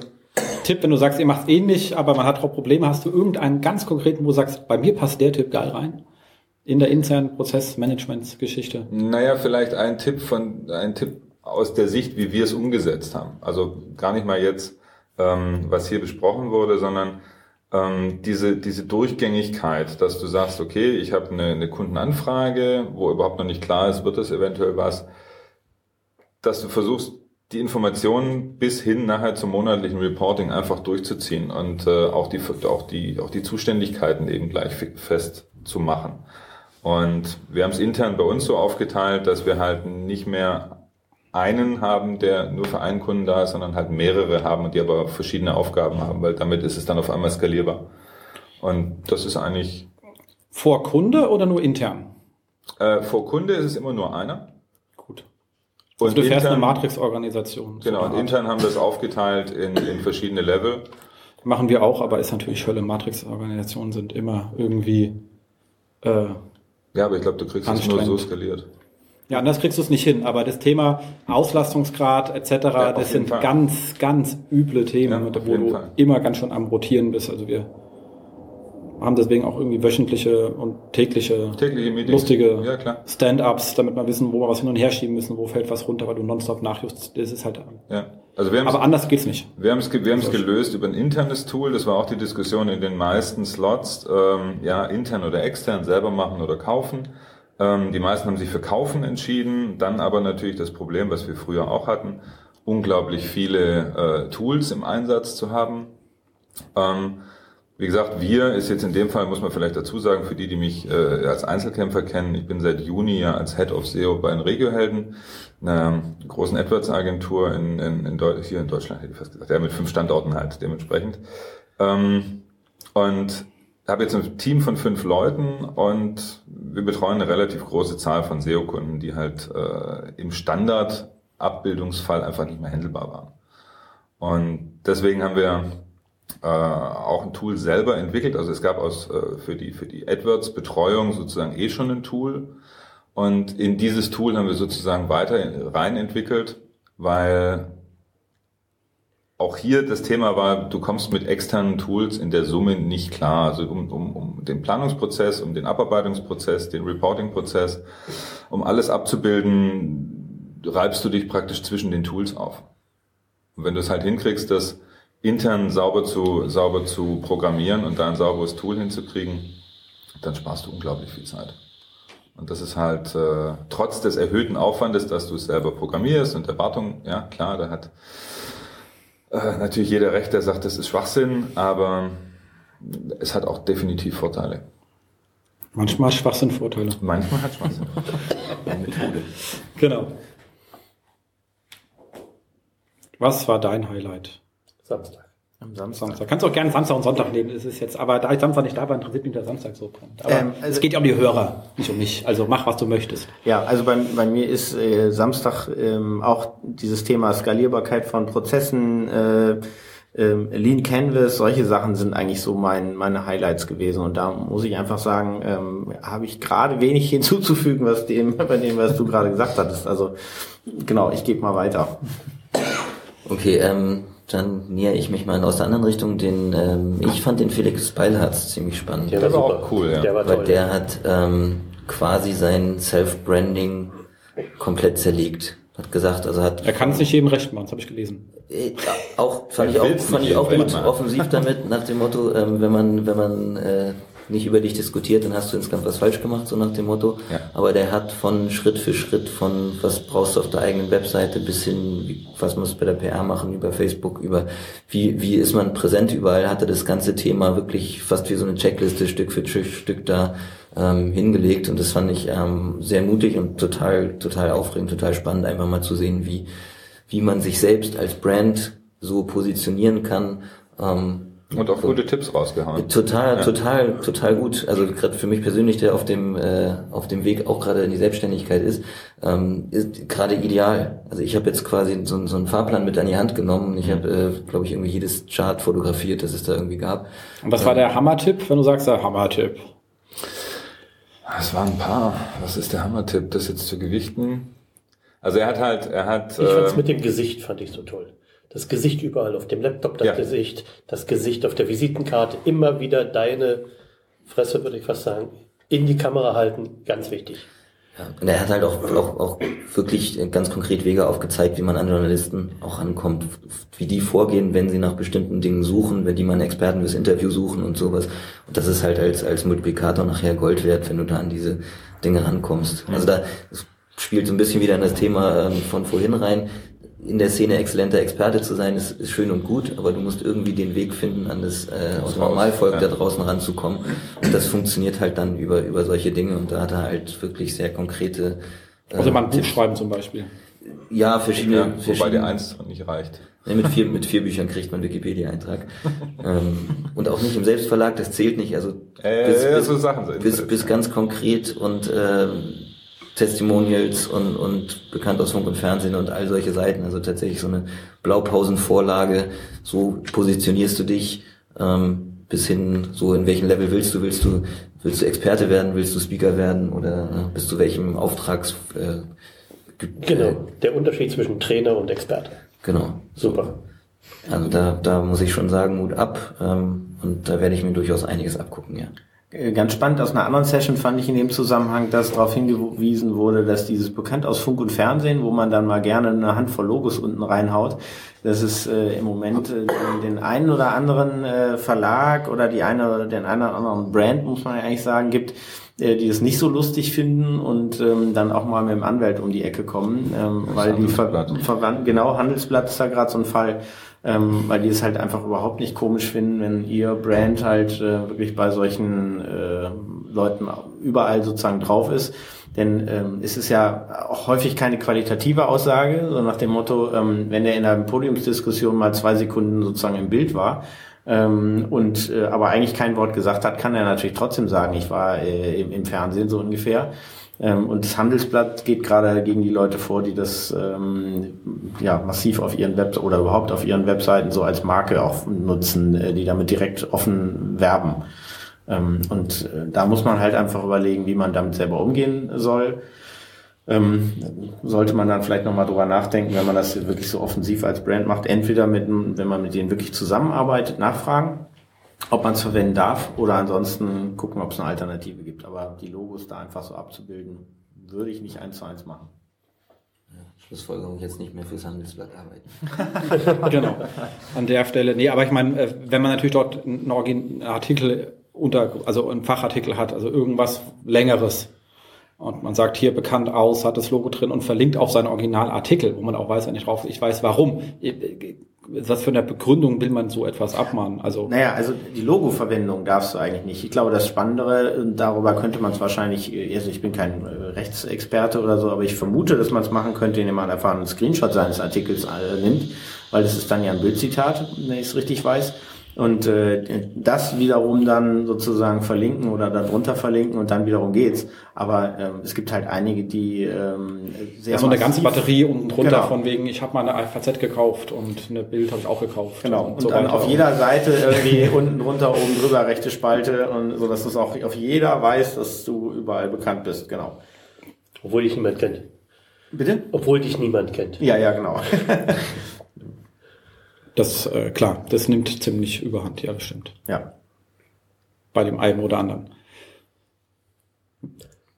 Tipp, wenn du sagst, ihr macht es ähnlich, aber man hat auch Probleme, hast du irgendeinen ganz konkreten, wo du sagst, bei mir passt der Tipp geil rein? In der internen Prozessmanagement-Geschichte? Naja, vielleicht ein Tipp von, ein Tipp aus der Sicht, wie wir es umgesetzt haben. Also gar nicht mal jetzt, ähm, was hier besprochen wurde, sondern ähm, diese, diese Durchgängigkeit, dass du sagst, okay, ich habe eine, eine Kundenanfrage, wo überhaupt noch nicht klar ist, wird das eventuell was, dass du versuchst, die Informationen bis hin nachher zum monatlichen Reporting einfach durchzuziehen und äh, auch, die, auch, die, auch die Zuständigkeiten eben gleich festzumachen. Und wir haben es intern bei uns so aufgeteilt, dass wir halt nicht mehr einen haben, der nur für einen Kunden da ist, sondern halt mehrere haben und die aber verschiedene Aufgaben haben, weil damit ist es dann auf einmal skalierbar. Und das ist eigentlich. Vor Kunde oder nur intern? Äh, vor Kunde ist es immer nur einer. Gut. Und also du fährst intern, eine Matrix-Organisation. Genau, und intern haben wir es aufgeteilt in, in verschiedene Level. Machen wir auch, aber ist natürlich Hölle. Matrix-Organisationen sind immer irgendwie. Äh, ja, aber ich glaube, du kriegst es nur so skaliert. Ja, anders kriegst du es nicht hin, aber das Thema Auslastungsgrad etc., ja, das sind Fall. ganz, ganz üble Themen, ja, wo du Fall. immer ganz schön am Rotieren bist. Also wir haben deswegen auch irgendwie wöchentliche und tägliche, tägliche lustige ja, Stand-ups, damit wir wissen, wo wir was hin und her schieben müssen, wo fällt was runter, weil du nonstop nachjust. Das ist halt. Ja. Also wir aber anders geht's nicht. Wir haben es wir haben's gelöst über ein internes Tool. Das war auch die Diskussion in den meisten Slots. Ähm, ja, intern oder extern selber machen oder kaufen. Ähm, die meisten haben sich für Kaufen entschieden. Dann aber natürlich das Problem, was wir früher auch hatten, unglaublich viele äh, Tools im Einsatz zu haben. Ähm, wie gesagt, wir ist jetzt in dem Fall, muss man vielleicht dazu sagen, für die, die mich äh, als Einzelkämpfer kennen, ich bin seit Juni ja als Head of SEO bei den Regiohelden, einer großen AdWords-Agentur in, in, in hier in Deutschland, hätte ich fast gesagt, ja, mit fünf Standorten halt dementsprechend. Ähm, und habe jetzt ein Team von fünf Leuten und wir betreuen eine relativ große Zahl von SEO-Kunden, die halt äh, im Standard-Abbildungsfall einfach nicht mehr handelbar waren. Und deswegen haben wir äh, auch ein Tool selber entwickelt. Also es gab aus, äh, für die, für die AdWords-Betreuung sozusagen eh schon ein Tool. Und in dieses Tool haben wir sozusagen weiter rein entwickelt, weil auch hier das Thema war, du kommst mit externen Tools in der Summe nicht klar. Also um, um, um den Planungsprozess, um den Abarbeitungsprozess, den Reporting-Prozess, um alles abzubilden, reibst du dich praktisch zwischen den Tools auf. Und wenn du es halt hinkriegst, das intern sauber zu, sauber zu programmieren und da ein sauberes Tool hinzukriegen, dann sparst du unglaublich viel Zeit. Und das ist halt äh, trotz des erhöhten Aufwandes, dass du es selber programmierst und Erwartungen, ja klar, da hat äh, natürlich jeder Recht, der sagt, das ist Schwachsinn, aber es hat auch definitiv Vorteile. Manchmal Schwachsinn Vorteile. Manchmal hat Schwachsinn Vorteile. Genau. Was war dein Highlight? Samstag. Am Samstag. Samstag. Kannst auch gerne Samstag und Sonntag nehmen. Es ist jetzt, aber da ich Samstag nicht da war, interessiert mich der Samstag so kommt. Aber Ähm, also- es geht ja um die Hörer, nicht um mich. Also mach, was du möchtest. Ja, also bei, bei mir ist äh, Samstag ähm, auch dieses Thema Skalierbarkeit von Prozessen, äh, ähm, Lean Canvas, solche Sachen sind eigentlich so mein, meine Highlights gewesen. Und da muss ich einfach sagen, ähm, habe ich gerade wenig hinzuzufügen, was dem, bei dem, was du gerade gesagt hattest. Also genau, ich gebe mal weiter. Okay, ähm, dann näher ich mich mal aus der anderen Richtung. Den, ähm, ich fand den Felix Beilharz ziemlich spannend. Der Der war super. auch cool, ja. Der war Weil toll. der hat ähm, quasi sein Self-Branding komplett zerlegt. Hat gesagt, also hat Er kann es nicht jedem recht machen, das habe ich gelesen. äh, auch fand ich auch fand ich auch gut offensiv damit nach dem Motto, ähm, wenn man wenn man äh, nicht über dich diskutiert, dann hast du insgesamt was falsch gemacht, so nach dem Motto. Ja. Aber der hat von Schritt für Schritt, von was brauchst du auf der eigenen Webseite bis hin, was musst du bei der PR machen, über Facebook, über wie, wie ist man präsent überall, hatte das ganze Thema wirklich fast wie so eine Checkliste Stück für Stück, Stück da ähm, hingelegt und das fand ich ähm, sehr mutig und total, total aufregend, total spannend, einfach mal zu sehen, wie, wie man sich selbst als Brand so positionieren kann. Ähm, Und auch gute Tipps rausgehauen. Total, total, total gut. Also gerade für mich persönlich, der auf dem äh, auf dem Weg auch gerade in die Selbstständigkeit ist, ähm, ist gerade ideal. Also ich habe jetzt quasi so, so einen Fahrplan mit an die Hand genommen. Ich habe, äh, glaube ich, irgendwie jedes Chart fotografiert, das es da irgendwie gab. Und was war der Hammertipp, wenn du sagst, der Hammertipp? Es waren ein paar. Was ist der Hammertipp, das jetzt zu gewichten? Also er hat halt, er hat. Ich fand's ähm, mit dem Gesicht fand ich so toll. Das Gesicht überall auf dem Laptop, das Ja. Gesicht, das Gesicht auf der Visitenkarte, immer wieder deine Fresse, würde ich fast sagen, in die Kamera halten, ganz wichtig. Ja, und er hat halt auch, auch, auch wirklich ganz konkret Wege aufgezeigt, wie man an Journalisten auch ankommt, wie die vorgehen, wenn sie nach bestimmten Dingen suchen, wenn die mal einen Experten fürs Interview suchen und sowas. Und das ist halt als, als Multiplikator nachher Gold wert, wenn du da an diese Dinge rankommst. Also da spielt so ein bisschen wieder in das Thema ähm, von vorhin rein. In der Szene exzellenter Experte zu sein, ist, ist schön und gut, aber du musst irgendwie den Weg finden, an das äh, aus dem Normalvolk ja. da draußen ranzukommen. Und das funktioniert halt dann über, über solche Dinge und da hat er halt wirklich sehr konkrete äh, Also mal ein Buch Tipps. schreiben zum Beispiel. Ja, verschiedene, ja, wobei verschiedene der eins nicht reicht. Nee, mit vier, mit vier Büchern kriegt man Wikipedia-Eintrag. ähm, und auch nicht im Selbstverlag, das zählt nicht. Also Äh, ja, so Sachen sind bis, bis ganz konkret und ähm, Testimonials und, und bekannt aus Funk und Fernsehen und all solche Seiten. Also tatsächlich so eine Blaupausenvorlage. So positionierst du dich ähm, bis hin, so in welchem Level willst du? Willst du willst du Experte werden? Willst du Speaker werden? Oder äh, bis zu welchem Auftrags äh, ge- Genau. Äh, Der Unterschied zwischen Trainer und Experte. genau. Super. Also da, da muss ich schon sagen, Mut ab. Ähm, und da werde ich mir durchaus einiges abgucken, ja. Äh, Ganz spannend aus einer anderen Session fand ich in dem Zusammenhang, dass darauf hingewiesen wurde, dass dieses bekannt aus Funk und Fernsehen, wo man dann mal gerne eine Handvoll Logos unten reinhaut, dass es äh, im Moment äh, den einen oder anderen äh, Verlag oder die eine oder den einen oder anderen Brand, muss man ja eigentlich sagen, gibt, äh, die es nicht so lustig finden und ähm, dann auch mal mit dem Anwalt um die Ecke kommen, ähm, weil die Ver. Verwandten, genau, Handelsblatt ist da gerade so ein Fall, ähm, weil die es halt einfach überhaupt nicht komisch finden, wenn ihr Brand halt äh, wirklich bei solchen äh, Leuten überall sozusagen drauf ist. Denn ähm, es ist ja auch häufig keine qualitative Aussage, so nach dem Motto, ähm, wenn der in einer Podiumsdiskussion mal zwei Sekunden sozusagen im Bild war, ähm, und äh, aber eigentlich kein Wort gesagt hat, kann er natürlich trotzdem sagen, ich war äh, im, im Fernsehen so ungefähr. Ähm, und das Handelsblatt geht gerade gegen die Leute vor, die das ähm, ja massiv auf ihren Web oder überhaupt auf ihren Webseiten so als Marke auch nutzen, äh, die damit direkt offen werben. Ähm, und äh, da muss man halt einfach überlegen, wie man damit selber umgehen soll. Ähm, sollte man dann vielleicht nochmal drüber nachdenken, wenn man das wirklich so offensiv als Brand macht, entweder mit, wenn man mit denen wirklich zusammenarbeitet, nachfragen, ob man es verwenden darf oder ansonsten gucken, ob es eine Alternative gibt. Aber die Logos da einfach so abzubilden, würde ich nicht eins zu eins machen. Schlussfolgerung jetzt nicht mehr fürs Handelsblatt arbeiten. genau. An der Stelle. Nee, aber ich meine, äh, wenn man natürlich dort einen Artikel unter, also einen Fachartikel hat, also irgendwas längeres. Und man sagt hier bekannt aus, hat das Logo drin und verlinkt auf seinen Originalartikel, wo man auch weiß, wenn ich drauf, ich weiß warum. Was für eine Begründung will man so etwas abmahnen? Also Naja, also die Logo-Verwendung darfst du eigentlich nicht. Ich glaube, das Spannendere, darüber könnte man es wahrscheinlich, also ich bin kein äh, Rechtsexperte oder so, aber ich vermute, dass man es machen könnte, indem man einfach einen Screenshot seines Artikels äh, nimmt, weil das ist dann ja ein Bildzitat, wenn ich es richtig weiß. Und äh, das wiederum dann sozusagen verlinken oder darunter verlinken und dann wiederum geht's. Aber ähm, es gibt halt einige, die ähm, sehr ja, so eine ganze massiv- Batterie unten drunter Genau. von wegen, ich habe mal eine FAZ gekauft und eine Bild habe ich auch gekauft. Genau. Und, so dann weiter. auf jeder Seite irgendwie unten drunter, oben drüber, rechte Spalte und so, dass du es auch auf jeder weiß, dass du überall bekannt bist. Genau. Obwohl dich niemand kennt. Bitte? Obwohl dich niemand kennt. Ja, ja, genau. Das, äh, klar, das nimmt ziemlich überhand, ja, das stimmt. ja. Bei dem einen oder anderen.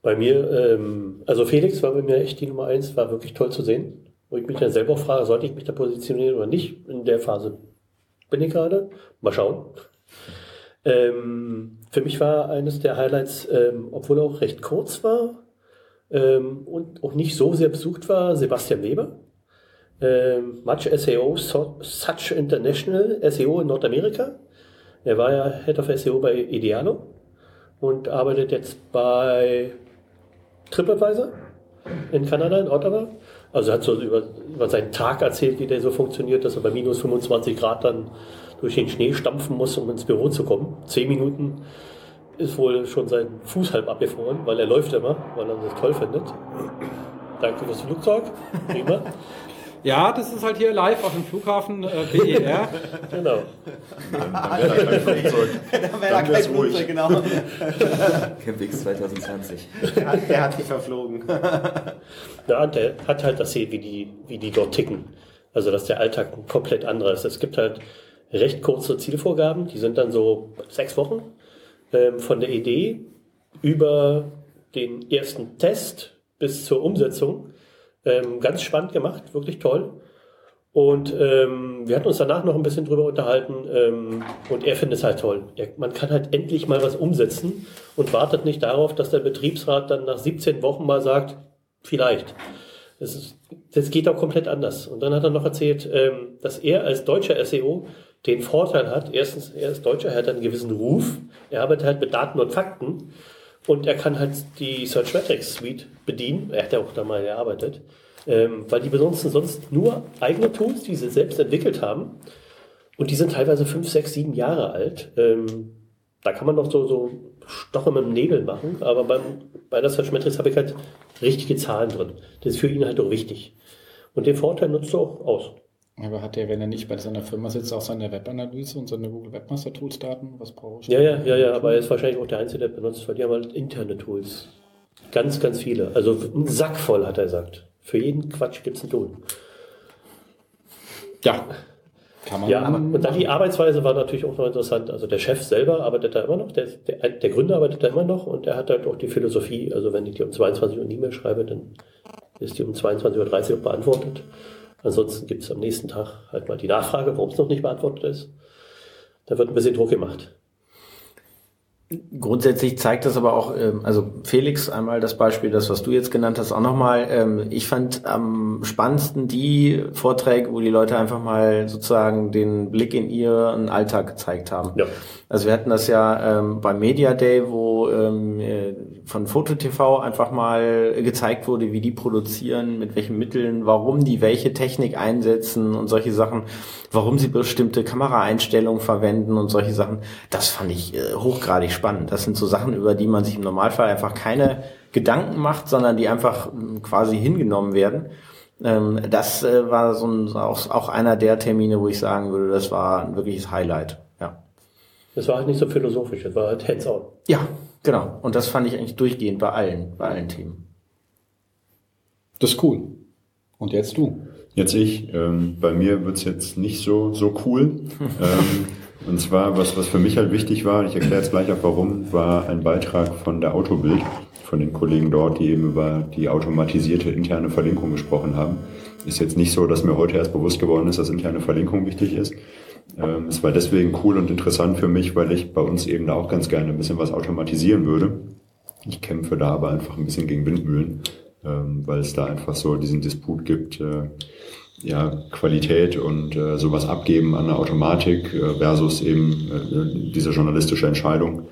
Bei mir, ähm, also Felix war bei mir echt die Nummer eins, war wirklich toll zu sehen. Wo ich mich dann selber frage, sollte ich mich da positionieren oder nicht? In der Phase bin ich gerade. Mal schauen. Ähm, für mich war eines der Highlights, ähm, obwohl er auch recht kurz war ähm, und auch nicht so sehr besucht war, Sebastian Weber. Ähm, Much SEO, so, Such International SEO in Nordamerika. Er war ja Head of SEO bei Idealo und arbeitet jetzt bei TripAdvisor in Kanada, in Ottawa. Also hat so über, über seinen Tag erzählt, wie der so funktioniert, dass er bei minus 25 Grad dann durch den Schnee stampfen muss, um ins Büro zu kommen. Zehn Minuten ist wohl schon sein Fuß halb abgefroren, weil er läuft immer, weil er das toll findet. Danke fürs Flugzeug. Prima. Ja, das ist halt hier live auf dem Flughafen äh, BER. Genau. Dann wäre da kein Flugzeug. Dann wär's ruhig. genau. Campix 2020. Der hat, der hat sich verflogen. Ja, der hat halt erzählt, wie die, wie die dort ticken. Also, dass der Alltag ein komplett anderer ist. Es gibt halt recht kurze Zielvorgaben, die sind dann so sechs Wochen ähm, von der Idee über den ersten Test bis zur Umsetzung. Ähm, ganz spannend gemacht, wirklich toll. Und ähm, wir hatten uns danach noch ein bisschen drüber unterhalten ähm, und er findet es halt toll. Er, man kann halt endlich mal was umsetzen und wartet nicht darauf, dass der Betriebsrat dann nach 17 Wochen mal sagt, vielleicht. Das, ist, das geht auch komplett anders. Und dann hat er noch erzählt, ähm, dass er als deutscher SEO den Vorteil hat, erstens, er ist Deutscher, er hat einen gewissen Ruf, er arbeitet halt mit Daten und Fakten und er kann halt die Searchmetrics Suite bedienen. Er hat ja auch da mal gearbeitet. Ähm, weil die benutzen sonst nur eigene Tools, die sie selbst entwickelt haben. Und die sind teilweise fünf, sechs, sieben Jahre alt. Ähm, da kann man noch so, so Stoche mit dem Nägel machen, aber beim, bei der Searchmetrics habe ich halt richtige Zahlen drin. Das ist für ihn halt auch wichtig. Und den Vorteil nutzt du auch aus. Aber hat er, wenn er nicht bei seiner Firma sitzt, auch seine Webanalyse und seine Google Webmaster Tools Daten? Was brauche ich? Ja, ja, ja, ja, aber er ist wahrscheinlich auch der Einzige, der benutzt, weil die haben halt interne Tools. Ganz, ganz viele. Also ein Sack voll, hat er gesagt. Für jeden Quatsch gibt's ein Tool. Ja. Kann man. Ja, und dann die Arbeitsweise war natürlich auch noch interessant. Also der Chef selber arbeitet da immer noch, der, der, der Gründer arbeitet da immer noch und er hat halt auch die Philosophie, also wenn ich dir um 22 Uhr eine E-Mail schreibe, dann ist die um 22.30 Uhr beantwortet. Ansonsten gibt es am nächsten Tag halt mal die Nachfrage, warum es noch nicht beantwortet ist. Da wird ein bisschen Druck gemacht. Grundsätzlich zeigt das aber auch, ähm, also Felix, einmal das Beispiel, das, was du jetzt genannt hast, auch nochmal. Ähm, ich fand am spannendsten die Vorträge, wo die Leute einfach mal sozusagen den Blick in ihren Alltag gezeigt haben. Ja. Also wir hatten das ja ähm, beim Media Day, wo ähm, äh, von FotoTV einfach mal gezeigt wurde, wie die produzieren, mit welchen Mitteln, warum die welche Technik einsetzen und solche Sachen, warum sie bestimmte Kameraeinstellungen verwenden und solche Sachen. Das fand ich äh, hochgradig spannend. Das sind so Sachen, über die man sich im Normalfall einfach keine Gedanken macht, sondern die einfach ähm, quasi hingenommen werden. Ähm, das äh, war so ein, auch, auch einer der Termine, wo ich sagen würde, das war ein wirkliches Highlight. Das war halt nicht so philosophisch, das war halt hands-on. Ja, genau. Und das fand ich eigentlich durchgehend bei allen, bei allen Themen. Das ist cool. Und jetzt du. Jetzt ich. Ähm, bei mir wird's jetzt nicht so, so cool. ähm, und zwar, was, was für mich halt wichtig war, ich erkläre jetzt gleich auch warum, war ein Beitrag von der Autobild, von den Kollegen dort, die eben über die automatisierte interne Verlinkung gesprochen haben. Ist jetzt nicht so, dass mir heute erst bewusst geworden ist, dass interne Verlinkung wichtig ist. Ähm, es war deswegen cool und interessant für mich, weil ich bei uns eben da auch ganz gerne ein bisschen was automatisieren würde. Ich kämpfe da aber einfach ein bisschen gegen Windmühlen, ähm, weil es da einfach so diesen Disput gibt, äh, ja, Qualität und äh, sowas abgeben an der Automatik äh, versus eben diese journalistische Entscheidung.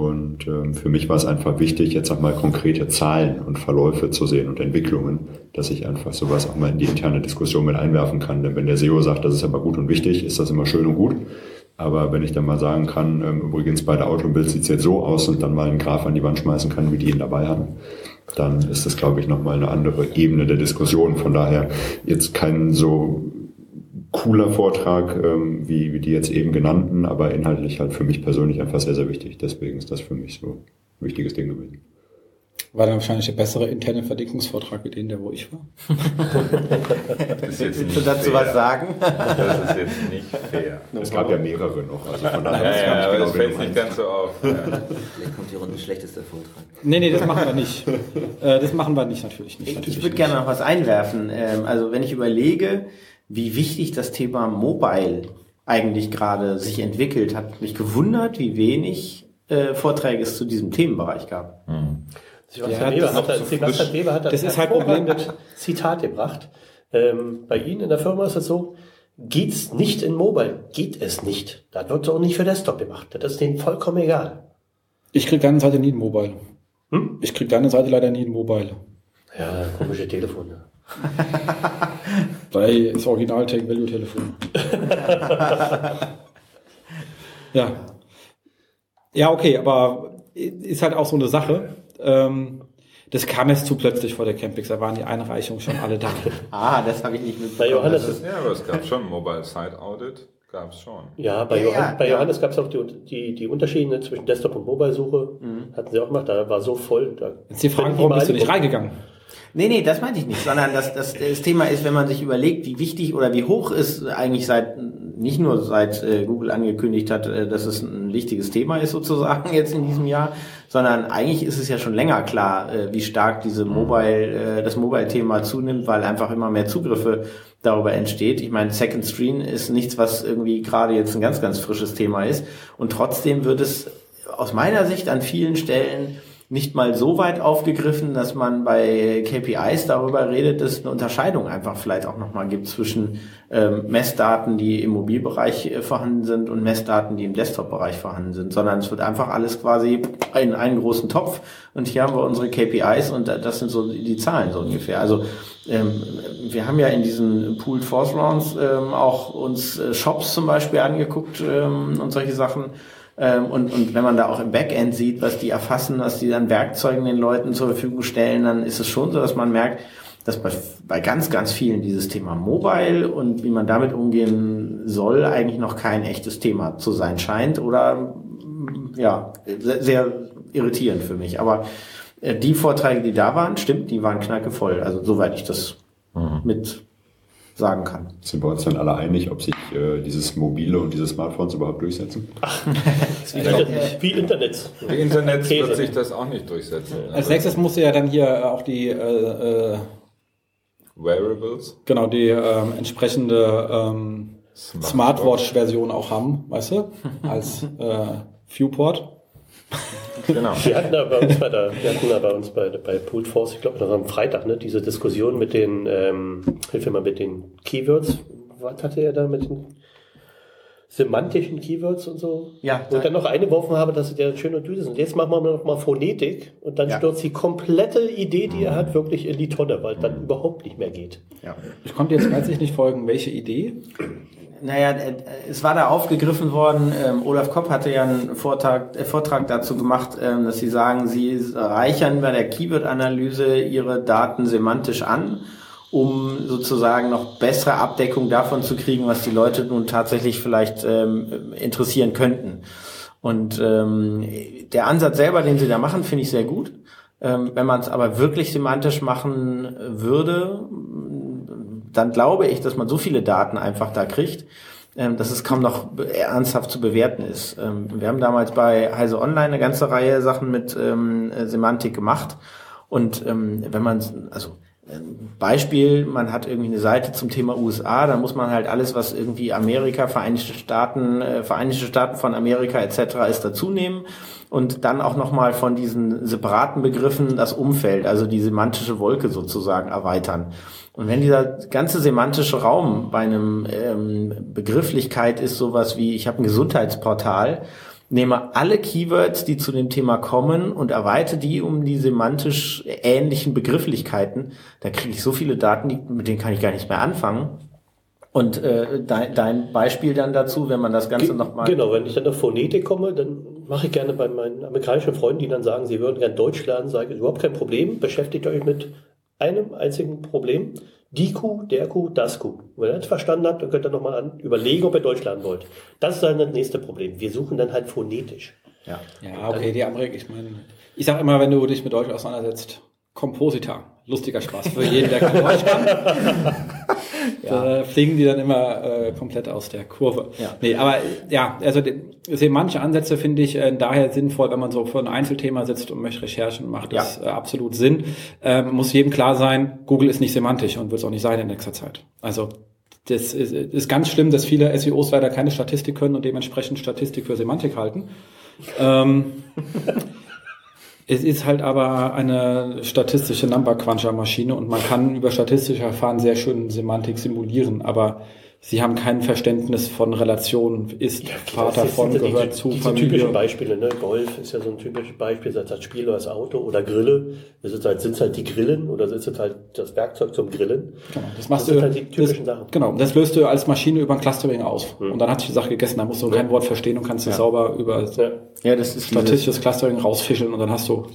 Und ähm, für mich war es einfach wichtig, jetzt auch mal konkrete Zahlen und Verläufe zu sehen und Entwicklungen, dass ich einfach sowas auch mal in die interne Diskussion mit einwerfen kann. Denn wenn der SEO sagt, das ist aber gut und wichtig, ist das immer schön und gut. Aber wenn ich dann mal sagen kann, ähm, übrigens bei der Autobild sieht es jetzt so aus und dann mal einen Graph an die Wand schmeißen kann, wie die ihn dabei haben, dann ist das, glaube ich, nochmal eine andere Ebene der Diskussion. Von daher jetzt kein so cooler Vortrag ähm, wie, wie die jetzt eben genannten, aber inhaltlich halt für mich persönlich einfach sehr, sehr wichtig. Deswegen ist das für mich so ein wichtiges Ding gewesen. War dann wahrscheinlich der bessere interne Verdickungsvortrag wie den, der wo ich war. Willst du dazu fair. was sagen? Das ist jetzt nicht fair. Es gab ja mehrere noch. Also von daher ja, ja, aber genau das fällt nicht ganz so auf. Ja. Vielleicht kommt die Runde schlechtester Vortrag. Nee, nee, das machen wir nicht. Äh, das machen wir nicht, natürlich nicht. Natürlich ich würde gerne noch was einwerfen. Ähm, also wenn ich überlege, wie wichtig das Thema Mobile eigentlich gerade sich entwickelt, hat mich gewundert, wie wenig äh, Vorträge es zu diesem Themenbereich gab. Mhm. Sebastian, Weber, hat, so Sebastian Weber hat das, ist halt Problem mit Zitat gebracht. Ähm, bei Ihnen in der Firma ist es so, geht's nicht in Mobile, geht es nicht. Da wird es auch nicht für Desktop gemacht. Das ist denen vollkommen egal. Ich krieg deine Seite nie in Mobile. Hm? Ich krieg deine Seite leider nie in Mobile. Ja, komische Telefone. Bei das Original Take Value Telefon. ja. Ja, okay, aber ist halt auch so eine Sache. Ähm, das kam jetzt zu plötzlich vor der Campix, da waren die Einreichungen schon alle da. ah, das habe ich nicht mitbekommen. Bei Johannes ist, ja, aber es gab schon Mobile Site Audit, gab es schon. Ja, bei, ja, Johann, ja, bei ja. Johannes gab es auch die, die, die Unterschiede zwischen Desktop und Mobile-Suche. Mhm. Hatten sie auch gemacht, da war so voll. Da Jetzt die Frage, warum bist du nicht reingegangen? Nee, nee, das meinte ich nicht, sondern das, das, das Thema ist, wenn man sich überlegt, wie wichtig oder wie hoch ist eigentlich seit, nicht nur seit äh, Google angekündigt hat, äh, dass es ein wichtiges Thema ist sozusagen jetzt in diesem Jahr, sondern eigentlich ist es ja schon länger klar, äh, wie stark diese Mobile, äh, das Mobile-Thema zunimmt, weil einfach immer mehr Zugriffe darüber entsteht. Ich meine, Second Screen ist nichts, was irgendwie gerade jetzt ein ganz, ganz frisches Thema ist. Und trotzdem wird es aus meiner Sicht an vielen Stellen nicht mal so weit aufgegriffen, dass man bei KPIs darüber redet, dass es eine Unterscheidung einfach vielleicht auch nochmal gibt zwischen ähm, Messdaten, die im Mobilbereich äh, vorhanden sind und Messdaten, die im Desktop-Bereich vorhanden sind, sondern es wird einfach alles quasi in einen großen Topf und hier haben wir unsere KPIs und das sind so die Zahlen so ungefähr. Also ähm, wir haben ja in diesen Pooled Force Rounds ähm, auch uns äh, Shops zum Beispiel angeguckt ähm, und solche Sachen ähm, und, und wenn man da auch im Backend sieht, was die erfassen, was die dann Werkzeugen den Leuten zur Verfügung stellen, dann ist es schon so, dass man merkt, dass bei, bei ganz, ganz vielen dieses Thema Mobile und wie man damit umgehen soll, eigentlich noch kein echtes Thema zu sein scheint oder ja, sehr, sehr irritierend für mich. Aber äh, die Vorträge, die da waren, stimmt, die waren knackevoll. Also soweit ich das mhm. mit sagen kann. Sind wir uns dann alle einig, ob sich äh, dieses Mobile und diese Smartphones überhaupt durchsetzen? Ach, wie, Internet, wie Internet. Wie Internet wird sich das auch nicht durchsetzen. Als nächstes muss ja dann hier auch die äh, äh, Wearables. Genau, die ähm, entsprechende ähm, Smartwatch-Version auch haben, weißt du? Als äh, Viewport. Genau. Wir hatten da bei uns bei, der, wir hatten da bei uns bei, bei Pooled Force, ich glaube, das war am Freitag, ne, diese Diskussion mit den, ähm, hilf mir mal mit den Keywords. Was hatte er da mit den semantischen Keywords und so? Ja. Und dann noch eingeworfen habe, dass sie ja schön und düse sind. Jetzt machen wir noch mal Phonetik und dann ja. stürzt die komplette Idee, die er hat, wirklich in die Tonne, weil es dann überhaupt nicht mehr geht. Ja. Ich konnte jetzt weiß ich nicht folgen, welche Idee? Naja, äh, es war da aufgegriffen worden. Ähm, Olaf Kopp hatte ja einen Vortrag, äh, Vortrag dazu gemacht, ähm, dass sie sagen, sie reichern bei der Keyword-Analyse ihre Daten semantisch an, um sozusagen noch bessere Abdeckung davon zu kriegen, was die Leute nun tatsächlich vielleicht ähm, interessieren könnten. Und ähm, der Ansatz selber, den sie da machen, finde ich sehr gut. Ähm, wenn man es aber wirklich semantisch machen würde, dann glaube ich, dass man so viele Daten einfach da kriegt, ähm, dass es kaum noch ernsthaft zu bewerten ist. Ähm, wir haben damals bei Heise Online eine ganze Reihe Sachen mit ähm, Semantik gemacht. Und wenn man, also Beispiel, man hat irgendwie eine Seite zum Thema USA, dann muss man halt alles, was irgendwie Amerika, Vereinigte Staaten, äh, Vereinigte Staaten von Amerika etc. ist, dazu nehmen. Und dann auch nochmal von diesen separaten Begriffen das Umfeld, also die semantische Wolke sozusagen erweitern. Und wenn dieser ganze semantische Raum bei einem ähm, Begrifflichkeit ist sowas wie, ich habe ein Gesundheitsportal, nehme alle Keywords, die zu dem Thema kommen und erweite die um die semantisch ähnlichen Begrifflichkeiten, dann kriege ich so viele Daten, die, mit denen kann ich gar nicht mehr anfangen. Und äh, dein, dein Beispiel dann dazu, wenn man das Ganze nochmal... Genau, wenn ich dann auf Phonetik komme, dann mache ich gerne bei meinen amerikanischen Freunden, die dann sagen, sie würden gerne Deutsch lernen, sage ich, überhaupt kein Problem, beschäftigt euch mit einem einzigen Problem. Die Kuh, der Kuh, das Kuh. Wenn ihr das verstanden habt, dann könnt ihr nochmal an, überlegen, ob ihr Deutsch lernen wollt. Das ist dann das nächste Problem. Wir suchen dann halt phonetisch. Ja, ja okay, die Amerikaner, ich meine, ich sag immer, wenn du dich mit Deutsch auseinandersetzt, Kompositor. Lustiger Spaß für jeden, der kein Deutsch kann. da fliegen die dann immer äh, komplett aus der Kurve. Ja. Nee, aber ja, also sehen manche Ansätze finde ich äh, daher sinnvoll, wenn man so für ein Einzelthema sitzt und möchte Recherchen, macht das ja. äh, absolut Sinn. Ähm, muss jedem klar sein, Google ist nicht semantisch und wird es auch nicht sein in nächster Zeit. Also das ist, ist ganz schlimm, dass viele SEOs leider keine Statistik können und dementsprechend Statistik für Semantik halten. Ähm, es ist halt aber eine statistische Number Cruncher Maschine und man kann über statistische Verfahren sehr schön Semantik simulieren, aber Sie haben kein Verständnis von Relationen, ist ja, Vater von, gehört die, zu diese Familie. typischen Beispiele, ne? Golf ist ja so ein typisches Beispiel, sei es als Spiel oder als Auto oder Grille. Ist es halt, sind es halt die Grillen oder ist es halt das Werkzeug zum Grillen? Genau, das machst das du. Halt die typischen das, Sachen. Genau, das löst du als Maschine über ein Clustering aus. Hm. Und dann hat sich die Sache gegessen, da musst du kein Wort verstehen und kannst ja. sauber über ja. Ja, das ist statistisches Clustering rausfischeln und dann hast du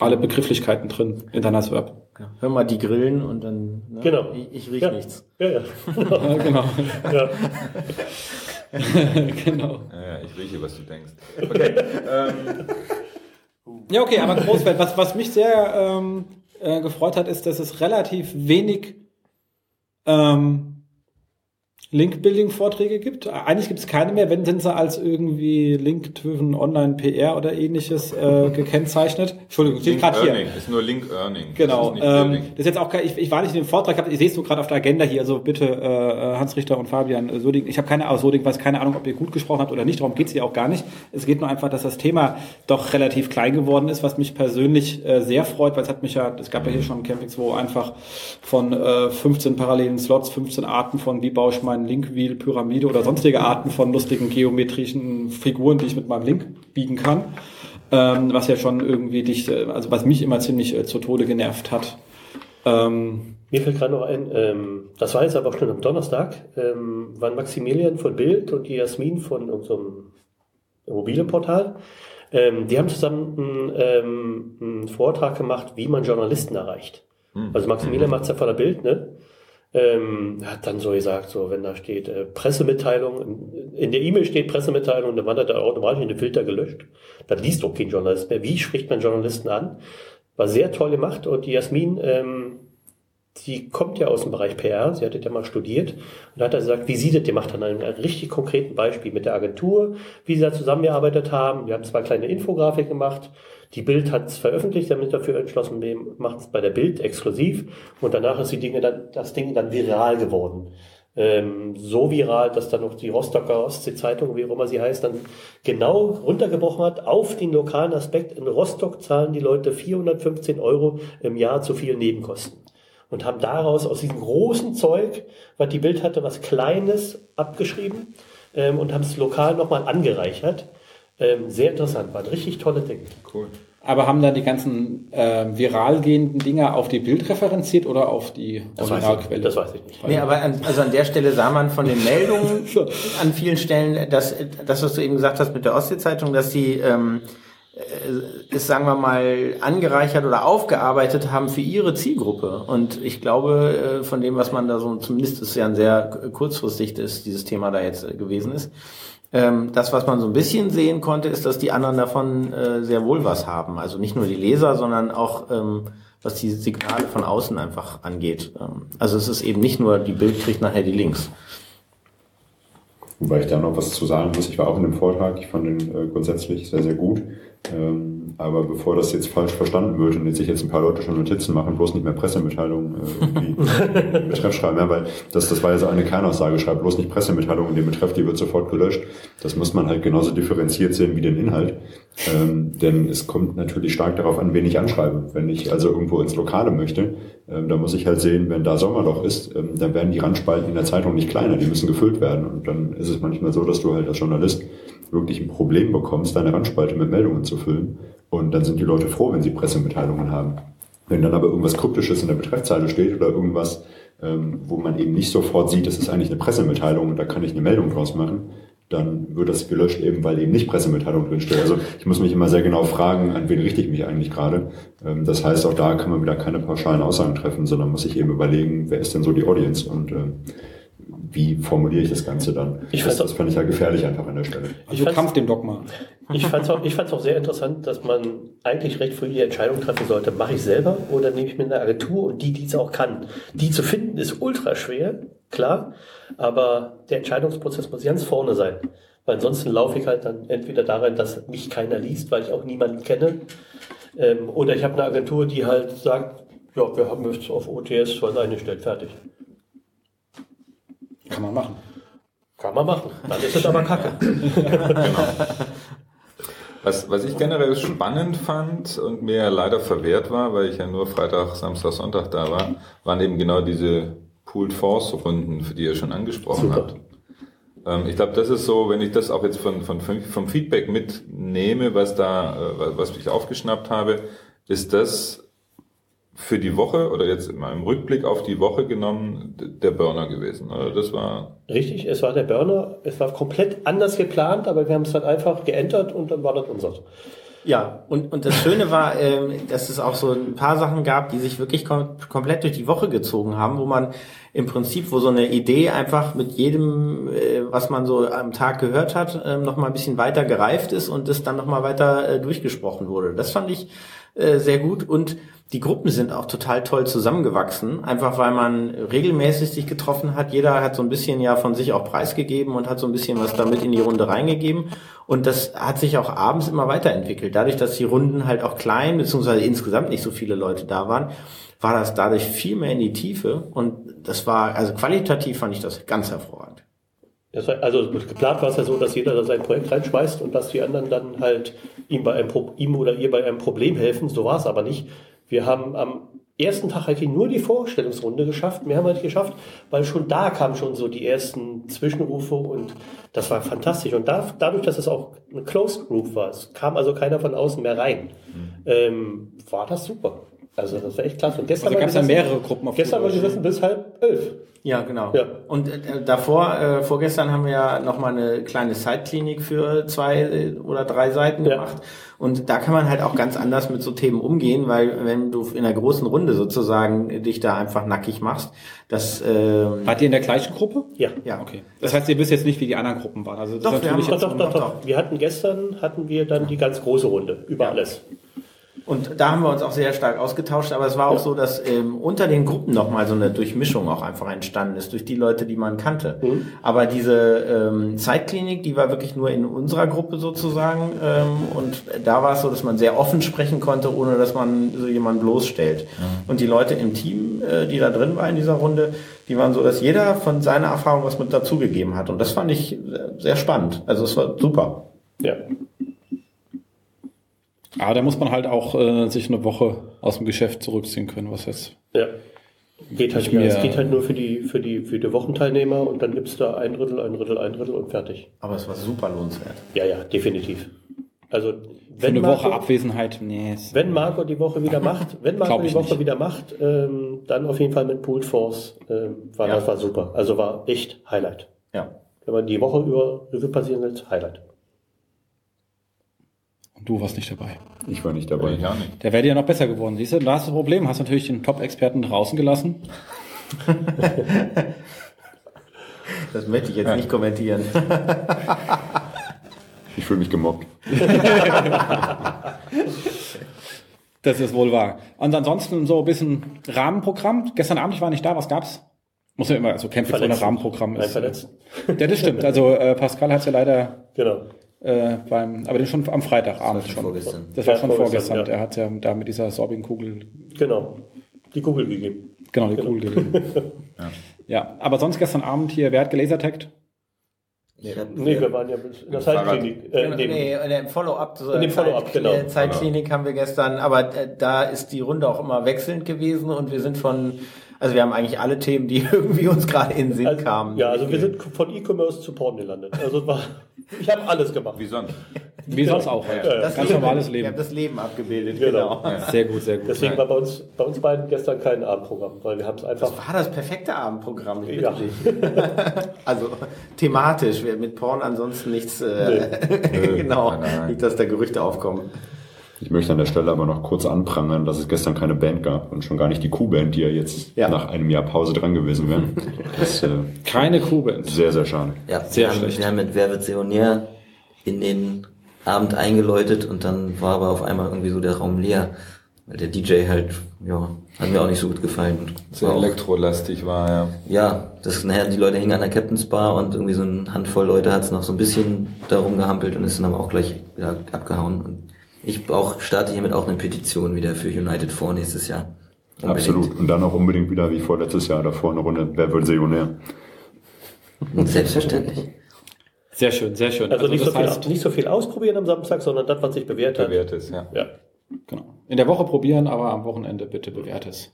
alle Begrifflichkeiten drin in deiner SERP. Ja, hör mal die Grillen und dann. Ne, genau. Ich, ich riech ja. nichts. Ja, ja. ja genau. Ja. genau. Ja, ich rieche, was du denkst. Okay. ähm. Ja, okay, aber Großfeld, was, was mich sehr ähm, äh, gefreut hat, ist, dass es relativ wenig ähm, Link-Building-Vorträge gibt. Eigentlich gibt es keine mehr, wenn sind sie als irgendwie Link-driven Online-PR oder ähnliches äh, gekennzeichnet. Entschuldigung, steht gerade hier. ist nur Link-Earning. Genau. Das ist, ähm, das ist jetzt auch ich, ich war nicht in dem Vortrag, ich sehe es nur gerade auf der Agenda hier, also bitte äh, Hans Richter und Fabian äh, Soding. Ich habe keine Ahnung, Soding weiß keine Ahnung, ob ihr gut gesprochen habt oder nicht, darum geht's hier auch gar nicht. Es geht nur einfach, dass das Thema doch relativ klein geworden ist, was mich persönlich äh, sehr freut, weil es hat mich ja, es gab ja hier schon Campings, wo einfach von äh, 15 parallelen Slots, 15 Arten von wie baue ich meinen Link-Wheel, Pyramide oder sonstige Arten von lustigen geometrischen Figuren, die ich mit meinem Link biegen kann. Ähm, was ja schon irgendwie dich, äh, also was mich immer ziemlich äh, zu Tode genervt hat. Ähm, Mir fällt gerade noch ein, ähm, das war jetzt aber auch schon am Donnerstag, ähm, waren Maximilian von Bild und die Jasmin von unserem Immobilienportal. Ähm, die haben zusammen einen, ähm, einen Vortrag gemacht, wie man Journalisten erreicht. Hm. Also Maximilian macht es ja von der Bild, ne? Ähm, hat dann so gesagt, so wenn da steht äh, Pressemitteilung, in der E-Mail steht Pressemitteilung, dann wandert er automatisch in den Filter gelöscht. Dann liest doch kein Journalist mehr. Wie spricht man Journalisten an? War sehr toll gemacht und die Jasmin, ähm, die kommt ja aus dem Bereich PR, sie hat das ja mal studiert und hat dann gesagt, wie sie das gemacht hat, an einem richtig konkreten Beispiel mit der Agentur, wie sie da zusammengearbeitet haben. Wir haben zwei kleine Infografiken gemacht die Bild hat es veröffentlicht, damit dafür entschlossen, wir machen es bei der Bild exklusiv und danach ist die Dinge dann, das Ding dann viral geworden. Ähm, so viral, dass dann noch die Rostocker Ostsee-Zeitung, wie auch immer sie heißt, dann genau runtergebrochen hat auf den lokalen Aspekt. In Rostock zahlen die Leute 415 Euro im Jahr zu viel Nebenkosten und haben daraus aus diesem großen Zeug, was die Bild hatte, was Kleines abgeschrieben ähm, und haben es lokal nochmal angereichert. Ähm, sehr interessant, war ein richtig tolle Ding. Cool. Aber haben dann die ganzen äh, viral gehenden Dinger auf die Bild referenziert oder auf die das Originalquelle? das weiß ich nicht. Nee, aber an, also an der Stelle sah man von den Meldungen an vielen Stellen, dass das, was du eben gesagt hast mit der Ostsee-Zeitung, dass sie ähm, äh, es, sagen wir mal, angereichert oder aufgearbeitet haben für ihre Zielgruppe. Und ich glaube, äh, von dem, was man da so, zumindest ist ja ein sehr kurzfristig ist, dieses Thema da jetzt äh, gewesen ist, ähm, das, was man so ein bisschen sehen konnte, ist, dass die anderen davon äh, sehr wohl was haben. Also nicht nur die Leser, sondern auch ähm, was die Signale von außen einfach angeht. Ähm, also es ist eben nicht nur, die Bild kriegt nachher die Links. Wobei ich da noch was zu sagen muss, ich war auch in dem Vortrag, ich fand äh, grundsätzlich sehr, sehr gut. Ähm, aber bevor das jetzt falsch verstanden wird und jetzt sich jetzt ein paar Leute schon Notizen machen, bloß nicht mehr Pressemitteilungen äh, irgendwie im Betreff schreiben, ja, weil das, das war ja so eine Kernaussage, schreibt bloß nicht Pressemitteilungen in dem Betreff, die wird sofort gelöscht. Das muss man halt genauso differenziert sehen wie den Inhalt. Ähm, denn es kommt natürlich stark darauf an, wen ich anschreibe. Wenn ich also irgendwo ins Lokale möchte, ähm, da muss ich halt sehen, wenn da Sommerloch ist, ähm, dann werden die Randspalten in der Zeitung nicht kleiner, die müssen gefüllt werden. Und dann ist es manchmal so, dass du halt als Journalist wirklich ein Problem bekommst, deine Randspalte mit Meldungen zu füllen. Und dann sind die Leute froh, wenn sie Pressemitteilungen haben. Wenn dann aber irgendwas Kryptisches in der Betreffzeile steht oder irgendwas, ähm, wo man eben nicht sofort sieht, das ist eigentlich eine Pressemitteilung und da kann ich eine Meldung draus machen, dann wird das gelöscht eben, weil eben nicht Pressemitteilung drinsteht. Also ich muss mich immer sehr genau fragen, an wen richte ich mich eigentlich gerade. Ähm, das heißt, auch da kann man wieder keine pauschalen Aussagen treffen, sondern muss sich eben überlegen, wer ist denn so die Audience und ähm, wie formuliere ich das Ganze dann? Ich das, fand- das fand ich ja gefährlich einfach an der Stelle. Also Kampf dem Dogma. Ich fand es auch, ich fand's auch sehr interessant, dass man eigentlich recht früh die Entscheidung treffen sollte, mache ich selber oder nehme ich mir eine Agentur und die, die es auch kann. Die zu finden ist ultra schwer, klar, aber der Entscheidungsprozess muss ganz vorne sein. Weil ansonsten laufe ich halt dann entweder daran, dass mich keiner liest, weil ich auch niemanden kenne, ähm, oder ich habe eine Agentur, die halt sagt, ja, wir haben jetzt auf OTS was eingestellt, fertig. Kann man machen. Kann man machen. Dann ist es aber kacke. Was, was ich generell spannend fand und mir leider verwehrt war, weil ich ja nur Freitag, Samstag, Sonntag da war, waren eben genau diese Pooled Force Runden, für die ihr schon angesprochen Super. habt. Ähm, ich glaube, das ist so, wenn ich das auch jetzt von, von, vom Feedback mitnehme, was da, äh, was ich aufgeschnappt habe, ist das für die Woche oder jetzt mal im Rückblick auf die Woche genommen der Burner gewesen. Oder? Das war Richtig, es war der Burner. Es war komplett anders geplant, aber wir haben es dann einfach geändert und dann war das unser. Ja, und, und das Schöne war, ähm, dass es auch so ein paar Sachen gab, die sich wirklich kom komplett durch die Woche gezogen haben, wo man im Prinzip, wo so eine Idee einfach mit jedem, äh, was man so am Tag gehört hat, ähm, noch mal ein bisschen weiter gereift ist und es dann noch mal weiter äh, durchgesprochen wurde. Das fand ich äh, sehr gut und die Gruppen sind auch total toll zusammengewachsen, einfach weil man regelmäßig sich getroffen hat. Jeder hat so ein bisschen ja von sich auch preisgegeben und hat so ein bisschen was damit in die Runde reingegeben. Und das hat sich auch abends immer weiterentwickelt. Dadurch, dass die Runden halt auch klein, beziehungsweise insgesamt nicht so viele Leute da waren, war das dadurch viel mehr in die Tiefe. Und das war, also qualitativ fand ich das ganz hervorragend. Das war, also geplant war es ja so, dass jeder da sein Projekt reinschmeißt und dass die anderen dann halt ihm, bei einem Pro ihm oder ihr bei einem Problem helfen. So war es aber nicht. Wir haben am ersten Tag eigentlich nur die Vorstellungsrunde geschafft. Mehr haben wir nicht geschafft, weil schon da kamen schon so die ersten Zwischenrufe und das war fantastisch. Und da, dadurch, dass es auch eine Closed Group war, es kam also keiner von außen mehr rein, ähm, war das super. Also das war echt klasse. Und gestern Also gab es ja mehrere Gruppen auf Gestern der war gesessen bis halb elf. Ja, genau. Ja. Und äh, davor, äh, vorgestern haben wir ja nochmal eine kleine Zeitklinik für zwei äh, oder drei Seiten Ja. gemacht. Und da kann man halt auch ganz anders mit so Themen umgehen, weil wenn du in einer großen Runde sozusagen dich da einfach nackig machst, das äh, Wart ihr in der gleichen Gruppe? Ja. ja Okay. Das heißt, ihr wisst jetzt nicht, wie die anderen Gruppen waren. Also das Doch, ist wir haben Doch, doch, doch, doch. Wir hatten gestern, hatten wir dann die ganz große Runde über alles. Und da haben wir uns auch sehr stark ausgetauscht, aber es war auch so, dass ähm, unter den Gruppen nochmal so eine Durchmischung auch einfach entstanden ist, durch die Leute, die man kannte. Mhm. Aber diese ähm, Zeitklinik, die war wirklich nur in unserer Gruppe sozusagen. Ähm, und da war es so, dass man sehr offen sprechen konnte, ohne dass man so jemanden bloßstellt. Und die Leute im Team, äh, die da drin waren in dieser Runde, die waren so, dass jeder von seiner Erfahrung was mit dazugegeben hat. Und das fand ich sehr- sehr spannend. Also es war super. Ja. Aber da muss man halt auch äh, sich eine Woche aus dem Geschäft zurückziehen können, was jetzt. Ja. Geht halt, mir- es geht halt nur für die, für die, für die Wochenteilnehmer und dann gibt's da ein Drittel, ein Drittel, ein Drittel und fertig. Aber es war super lohnenswert. Ja, ja, definitiv. Also, Für wenn eine Marco, Woche Abwesenheit, nee. wenn Marco die Woche wieder macht, wenn Marco die ich Woche nicht. wieder macht, ähm, dann auf jeden Fall mit Pooled Force, ähm, war, Ja. das war super. Also war echt Highlight. Ja. Wenn man die Woche über Revue passieren lässt, Highlight. Du warst nicht dabei. Ich war nicht dabei. ich auch nicht. Der wäre ja noch besser geworden. Siehst du, da hast du ein Problem. Hast natürlich den Top-Experten draußen gelassen. Das möchte ich jetzt nicht kommentieren. Ich fühle mich gemobbt. Das ist wohl wahr. Und ansonsten so ein bisschen Rahmenprogramm. Gestern Abend, ich war nicht da, was gab's? Muss ja immer, also Camping ohne Verletzten. Rahmenprogramm Ein ist. Verletzten. Ja, das stimmt. Also äh, Pascal hat's ja leider Genau. Äh, beim, aber den schon am Freitagabend Das war schon. vorgestern. Das war Ja, schon vorgestern, vorgestern. ja. Der hat ja da mit dieser Sorbing-Kugel, Genau. Die Kugel gegeben. genau, die Kugel gegeben. ja. aber sonst gestern Abend hier, wer hat gelasertaggt? Ich hab, Nee, wir waren ja in der. Zeitklinik. Äh, Nee, nee, im Follow-up. so In dem Follow-up, genau. äh, Zeitklinik haben wir gestern, aber äh, da ist die Runde auch immer wechselnd gewesen und wir sind von, also wir haben eigentlich alle Themen, die irgendwie uns gerade in den Sinn Also, kamen. ja, also wir sind von E-Commerce zu Porn gelandet. Also war, ich habe alles gemacht. Wie sonst? Wie sonst auch. Halt. Das Ganz Leben- normales Wir Leben. haben das Leben abgebildet, Genau. genau. Sehr gut, sehr gut. Deswegen war bei uns, bei uns beiden gestern kein Abendprogramm, weil wir haben es einfach. War das perfekte Abendprogramm, ich bitte Ja. dich. also thematisch, wir- mit Porn ansonsten nichts, äh, genau, Nein, nein, nein. nicht, dass da Gerüchte aufkommen. Ich möchte an der Stelle aber noch kurz anprangern, dass es gestern keine Band gab und schon gar nicht die Q-Band, die ja jetzt Ja. nach einem Jahr Pause dran gewesen wäre. Äh, Keine Kugel. sehr, sehr schade. ja, Sehr wir, haben, schlecht. wir haben mit Wer wird Millionär in den Abend eingeläutet und dann war aber auf einmal irgendwie so der Raum leer. Weil der DJ halt, ja, hat mir auch nicht so gut gefallen. Sehr war auch- elektrolastig war, ja. Ja, das nachher, die Leute hingen an der Captain's Bar und irgendwie so eine Handvoll Leute hat es noch so ein bisschen darum gehampelt und ist dann aber auch gleich wieder abgehauen. Und ich auch, starte hiermit auch eine Petition wieder für United vor nächstes Jahr. Unbedingt. Absolut. Und dann auch unbedingt wieder wie vorletztes Jahr davor eine Runde Wer wird Millionär? Selbstverständlich. Sehr schön, sehr schön. Also, nicht, so das viel, heißt, nicht so viel ausprobieren am Samstag, sondern das, was sich bewährt hat. Bewährt ist, ja. Ja. genau. in der Woche probieren, aber am Wochenende bitte bewährt es.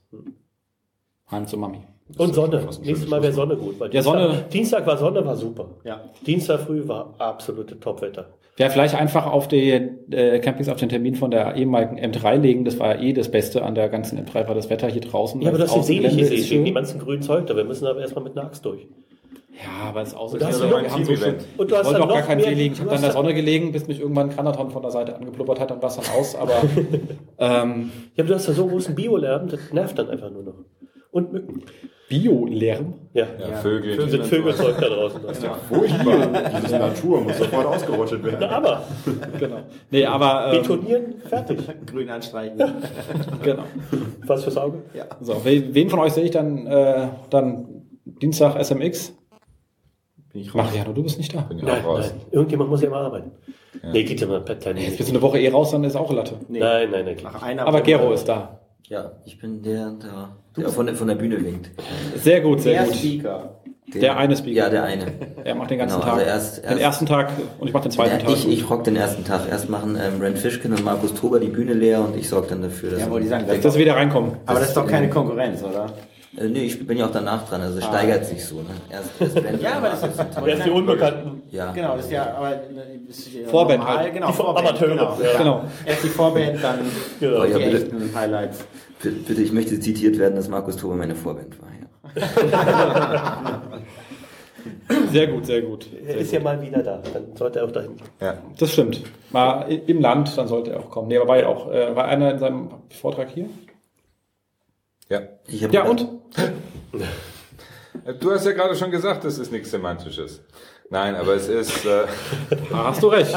Heim zu Mami. Und Sonne. Nächstes Mal wäre Sonne gut. Weil Ja, Dienstag, Sonne- Dienstag war Sonne, war super. Ja. Dienstag früh war absolute Topwetter. Ja, vielleicht einfach auf die äh, Campings auf den Termin von der ehemaligen M3 legen. Das war ja eh das Beste an der ganzen M3, war das Wetter hier draußen. Ja, aber das ist ist ist wegen schön. dem ganzen grünen Zeug da. Wir müssen aber erstmal mit einer Axt durch. Ja, aber es ist Und Wir ein haben so Team-Event. Und du ich hast wollte auch gar noch kein mehr- Tee liegen. Ich habe dann in der Sonne gelegen, bis mich irgendwann ein Granaton von der Seite angepluppert hat, war es dann aus. Aber ähm, Ja, aber du hast da so großen Biolärm, das nervt dann einfach nur noch. Und Mücken. Bio-Lärm. Ja. ja Vögel. Da sind Vögelzeug da draußen. Furchtbar. Diese Natur muss sofort ausgerottet werden. Na, aber Genau. Nee, aber ähm, betonieren, fertig. Grün anstreichen. genau. Was fürs Auge? So, we- wen von euch sehe ich dann, äh, dann Dienstag SMX? Bin ich raus. Mariano, du bist nicht da. Bin ich Nein, auch raus. nein. Irgendjemand muss ja mal arbeiten. Nee, geht ja mal per Jetzt bist du eine Woche eh raus, dann ist auch Latte. Nee. Nein, nein, nein. Nach einer Aber Gero ist da. Ja, ich bin der, der, der von, der von der Bühne winkt. Sehr gut, sehr Der gut. Speaker. Der eine Speaker. Ja, der eine. Er macht den ganzen Genau, Tag. also erst- den erst- ersten Tag und ich mache den zweiten Ja, Tag. ich, ich rock den ersten Tag. Erst machen ähm, Ren Fischkin und Markus Tober die Bühne leer und ich sorge dann dafür, dass... Ja, wollte ich sagen, dass wir wieder reinkommen. Aber das ist doch keine Konkurrenz, oder? Äh, nee, ich bin ja auch danach dran, also es steigert sich so. Ne? Erst, erst Ja, aber das ist Wer ist die Unbekannten? Ja. Genau, das ist ja, aber äh, ist ja Vorband normal, halt. Genau, Die Vorband, Amateure, Genau. ja. Genau. Erst die Vorband, dann Genau. Oh, ja, die bitte. echten Highlights. Bitte, ich möchte zitiert werden, dass Markus Tober meine Vorband war. Ja. Sehr gut, sehr gut. Er ist ja mal wieder da. Dann sollte er auch dahin. Ja. Das stimmt. Mal im Land, dann sollte er auch kommen. Nee, aber war ja auch, äh, war einer in seinem Vortrag hier? Ja. Ja, und? Du hast ja gerade schon gesagt, das ist nichts Semantisches. Nein, aber es ist... Äh, Da hast du recht.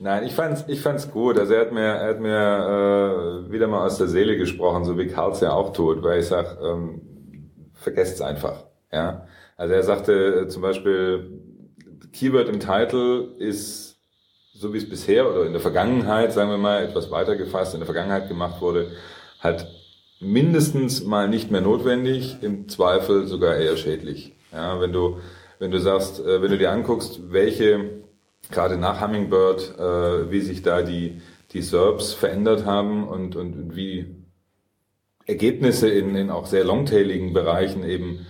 Nein, ich fand's, ich fand's gut. Also er hat mir, er hat mir äh, wieder mal aus der Seele gesprochen, so wie Karls ja auch tut, weil ich sag, ähm, vergesst's einfach. Ja, also er sagte äh, zum Beispiel, Keyword im Title ist so wie es bisher oder in der Vergangenheit, sagen wir mal, etwas weiter gefasst, in der Vergangenheit gemacht wurde, halt mindestens mal nicht mehr notwendig, im Zweifel sogar eher schädlich. Ja, wenn du, wenn du sagst, äh, wenn du dir anguckst, welche gerade nach Hummingbird, äh, wie sich da die, die SERPs verändert haben und, und, und wie Ergebnisse in, in auch sehr longtailigen Bereichen eben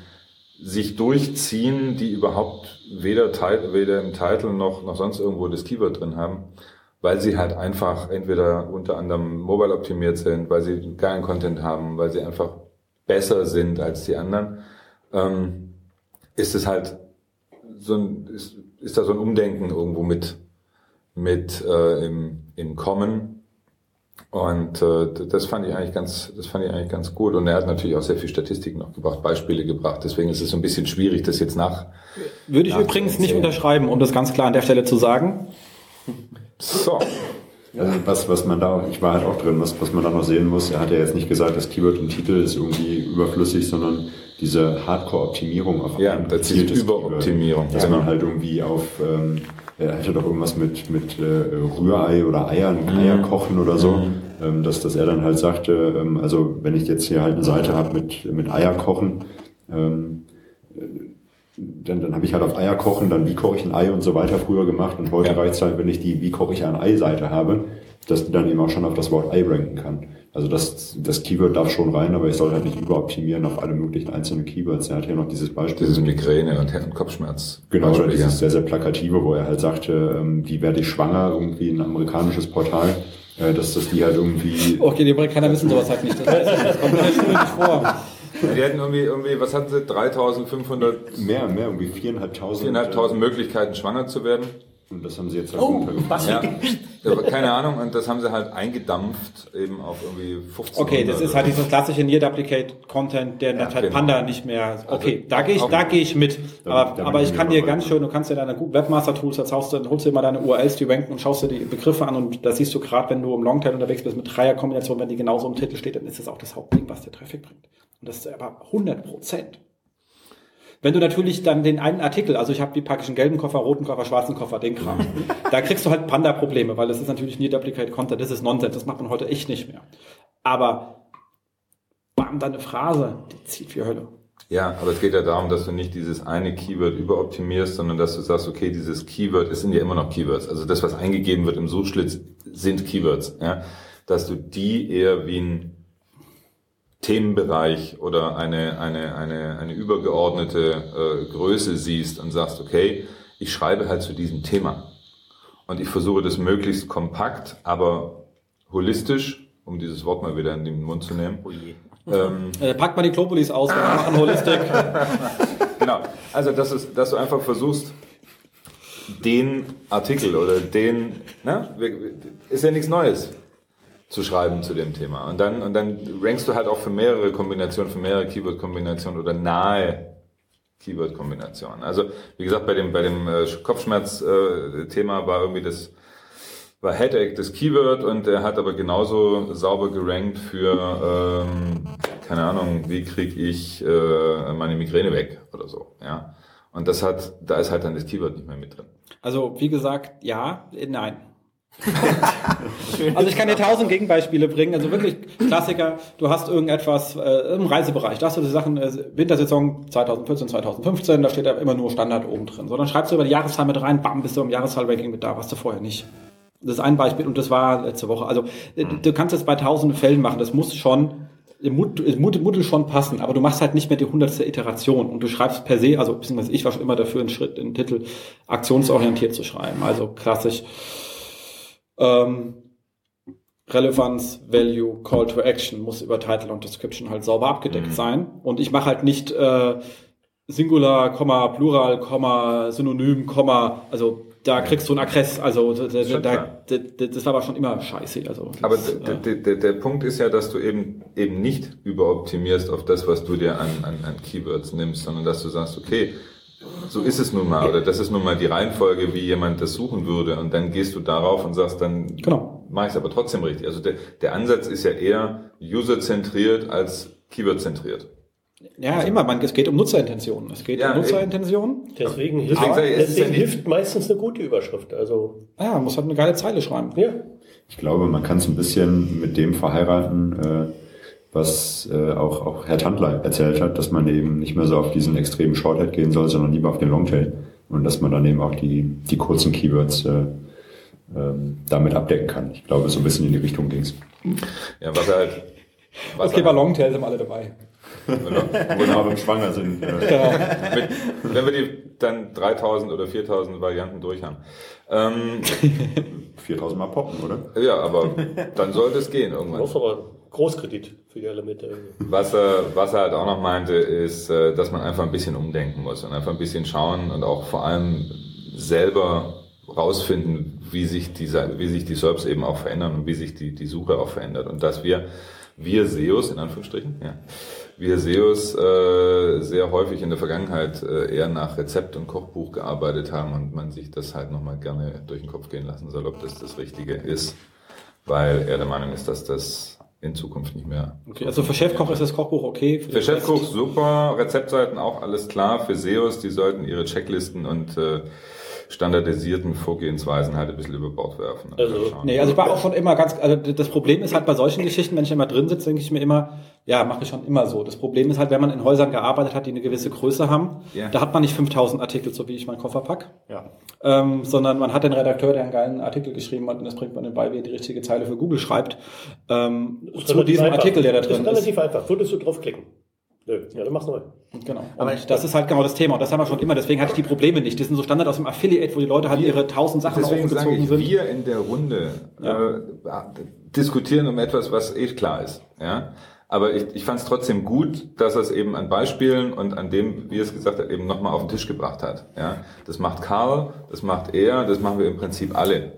sich durchziehen, die überhaupt weder, weder im Titel noch, noch sonst irgendwo das Keyword drin haben, weil sie halt einfach entweder unter anderem mobile optimiert sind, weil sie geilen Content haben, weil sie einfach besser sind als die anderen, ähm, ist es halt so ein, ist, ist da so ein Umdenken irgendwo mit, mit äh, im, im Kommen. Und äh, das fand ich eigentlich ganz, das fand ich eigentlich ganz gut. Und er hat natürlich auch sehr viel Statistik noch gebracht, Beispiele gebracht. Deswegen ist es so ein bisschen schwierig, das jetzt nach. Würde ich Nach- übrigens nicht unterschreiben, um das ganz klar an der Stelle zu sagen. So. Also was, was man da auch, ich war halt auch drin, was, was man da noch sehen muss, er hat ja jetzt nicht gesagt, das Keyword im Titel ist irgendwie überflüssig, sondern diese Hardcore-Optimierung auf Ja, das ist Überoptimierung. Dass Genau. man halt irgendwie auf, ähm, er hatte doch irgendwas mit, mit äh, Rührei oder Eiern, Eier kochen oder so, ähm, dass, dass er dann halt sagte, ähm, also wenn ich jetzt hier halt eine Seite habe mit, mit Eier kochen, ähm, dann, dann habe ich halt auf Eier kochen, dann wie koche ich ein Ei und so weiter früher gemacht und heute Ja. reicht's halt, wenn ich die wie koche ich ein Ei-Seite habe, dass die dann eben auch schon auf das Wort Ei ranken kann. Also das, das Keyword darf schon rein, aber ich soll halt nicht überoptimieren auf alle möglichen einzelnen Keywords. Er hat hier noch dieses Beispiel. Diese Migräne und und Kopfschmerz. Genau, oder Beispiel, dieses sehr, sehr plakative, wo er halt sagte, ähm, wie werde ich schwanger, irgendwie ein amerikanisches Portal, äh, dass das die halt irgendwie Okay, die Amerikaner wissen sowas halt nicht. Das, ich, das kommt Schule nicht vor. Die hatten irgendwie, irgendwie, was hatten sie? 3500, mehr, mehr, irgendwie viereinhalbtausend. 4500 Möglichkeiten schwanger zu werden. Und das haben sie jetzt halt Oh, was? Ja. Aber keine Ahnung, und das haben sie halt eingedampft, eben auf irgendwie 15. Okay, das ist halt dieses klassische Near-Duplicate-Content, der Ja, halt genau. Panda nicht mehr. Okay, Also, da gehe ich, da gehe ich mit. Da- Aber, da aber ich kann dir ganz schön, du kannst dir deine Google Webmaster-Tools, jetzt haust du, holst dir mal deine URLs, die ranken und schaust dir die Begriffe an und da siehst du gerade, wenn du im Longtail unterwegs bist mit Dreierkombination, wenn die genauso im Titel steht, dann ist das auch das Hauptding, was dir Traffic bringt. Und das ist aber 100 Prozent. Wenn du natürlich dann den einen Artikel, also ich habe wie packe einen gelben Koffer, roten Koffer, schwarzen Koffer, den Kram, da kriegst du halt Panda-Probleme, weil das ist natürlich nie Duplicate Content, das ist Nonsens, das macht man heute echt nicht mehr. Aber bam, deine Phrase, die zieht wie Hölle. Ja, aber es geht ja darum, dass du nicht dieses eine Keyword überoptimierst, sondern dass du sagst, okay, dieses Keyword, es sind ja immer noch Keywords. Also das, was eingegeben wird im Suchschlitz, sind Keywords. Ja? Dass du die eher wie ein Themenbereich oder eine, eine, eine, eine übergeordnete äh, Größe siehst und sagst, okay, ich schreibe halt zu diesem Thema. Und ich versuche das möglichst kompakt, aber holistisch, um dieses Wort mal wieder in den Mund zu nehmen. Ähm, Äh, pack mal die Globulis aus, wir machen Holistik. Genau. Also, dass, es, dass du einfach versuchst, den Artikel oder den, ne, ist ja nichts Neues zu schreiben zu dem Thema. Und dann, und dann rankst du halt auch für mehrere Kombinationen, für mehrere Keyword-Kombinationen oder nahe Keyword-Kombinationen. Also, wie gesagt, bei dem, bei dem äh, Kopfschmerz-Thema war irgendwie das, war Headache das Keyword und er hat aber genauso sauber gerankt für, ähm, keine Ahnung, wie kriege ich äh, meine Migräne weg oder so. Ja. Und das hat, da ist halt dann das Keyword nicht mehr mit drin. Also, wie gesagt, ja, äh, nein. also ich kann dir tausend Gegenbeispiele bringen. Also wirklich Klassiker. Du hast irgendetwas äh, im Reisebereich. Da hast du die Sachen äh, Wintersaison 2014, 2015. Da steht da immer nur Standard oben drin. So, dann schreibst du über die Jahreszahl mit rein. Bam, bist du im Jahreszahl-Ranking mit da. Warst du vorher nicht. Das ist ein Beispiel und das war letzte Woche. Also äh, du kannst das bei tausenden Fällen machen. Das muss schon muss schon passen, aber du machst halt nicht mehr die hundertste Iteration und du schreibst per se, also beziehungsweise ich war schon immer dafür, einen Schritt, einen Titel aktionsorientiert zu schreiben, also klassisch ähm, Relevanz, Value, Call to Action muss über Title und Description halt sauber abgedeckt sein. Und ich mache halt nicht äh, Singular, Komma, Plural, Komma, Synonym, Komma, also da kriegst du ein Aggress, also da, da, da, das war aber schon immer scheiße. Also Aber das, äh, der, der Punkt ist ja, dass du eben eben nicht überoptimierst auf das, was du dir an, an, an Keywords nimmst, sondern dass du sagst, okay, so ist es nun mal, oder das ist nun mal die Reihenfolge, wie jemand das suchen würde, und dann gehst du darauf und sagst, dann Genau. mache ich es aber trotzdem richtig. Also der, der Ansatz ist ja eher userzentriert als Keyword-zentriert. Ja, immer, man, es geht um Nutzerintentionen. Es geht Ja, um Nutzerintentionen. Deswegen, hilft, Deswegen ich, ja deswegen nicht- hilft meistens eine gute Überschrift. Also, Ja, man muss halt eine geile Zeile schreiben. ja. Ich glaube, man kann es ein bisschen mit dem verheiraten, äh, was äh, auch, auch Herr Tandler erzählt hat, dass man eben nicht mehr so auf diesen extremen Shorthead gehen soll, sondern lieber auf den Longtail. Und dass man dann eben auch die, die kurzen Keywords äh, ähm, damit abdecken kann. Ich glaube, so ein bisschen in die Richtung ging's. Ja, was er halt. Was Okay, bei Longtail sind wir alle dabei. Genau. Genau, wenn wir schwanger sind. Äh, Mit, wenn wir die dann 3000 oder 4000 Varianten durch haben. Ähm, 4000 Mal poppen, oder? ja, aber dann sollte es gehen irgendwann. Großkredit für die Elemente. Was er, was er halt auch noch meinte, ist, äh, dass man einfach ein bisschen umdenken muss und einfach ein bisschen schauen und auch vor allem selber rausfinden, wie sich dieser, wie sich die SERPs eben auch verändern und wie sich die, die Suche auch verändert. Und dass wir, wir SEOs, in Anführungsstrichen, ja, wir SEOs äh, sehr häufig in der Vergangenheit äh, eher nach Rezept und Kochbuch gearbeitet haben und man sich das halt nochmal gerne durch den Kopf gehen lassen soll, ob das das Richtige ist. weil er der Meinung ist, dass das in Zukunft nicht mehr. Okay, also für Chefkoch ist das Kochbuch okay. Für Chefkoch super, Rezeptseiten auch alles klar. Für SEOs, die sollten ihre Checklisten und äh, standardisierten Vorgehensweisen halt ein bisschen über Bord werfen. Also, nee, also ich war auch schon immer ganz, also das Problem ist halt bei solchen Geschichten, wenn ich immer drin sitze, denke ich mir immer, ja, mache ich schon immer so. Das Problem ist halt, wenn man in Häusern gearbeitet hat, die eine gewisse Größe haben, ja. da hat man nicht 5000 Artikel, so wie ich meinen Koffer pack, ja. ähm, sondern man hat den Redakteur, der einen geilen Artikel geschrieben hat und das bringt man dann bei, wie er die richtige Zeile für Google schreibt, ähm, zu diesem einfach. Artikel, der da drin ist. Das ist relativ einfach. Würdest du draufklicken? Nö, ja, dann mach's neu. Genau. Aber das ist halt genau das Thema. Und das haben wir schon immer. Deswegen hatte ich die Probleme nicht. Das sind so Standard aus dem Affiliate, wo die Leute halt wir, ihre tausend Sachen deswegen sage ich, sind. Wir in der Runde ja. äh, diskutieren um etwas, was eh klar ist. Ja. Aber ich, ich fand es trotzdem gut, dass er es eben an Beispielen und an dem, wie er es gesagt hat, eben nochmal auf den Tisch gebracht hat. Ja. Das macht Karl, das macht er, das machen wir im Prinzip alle.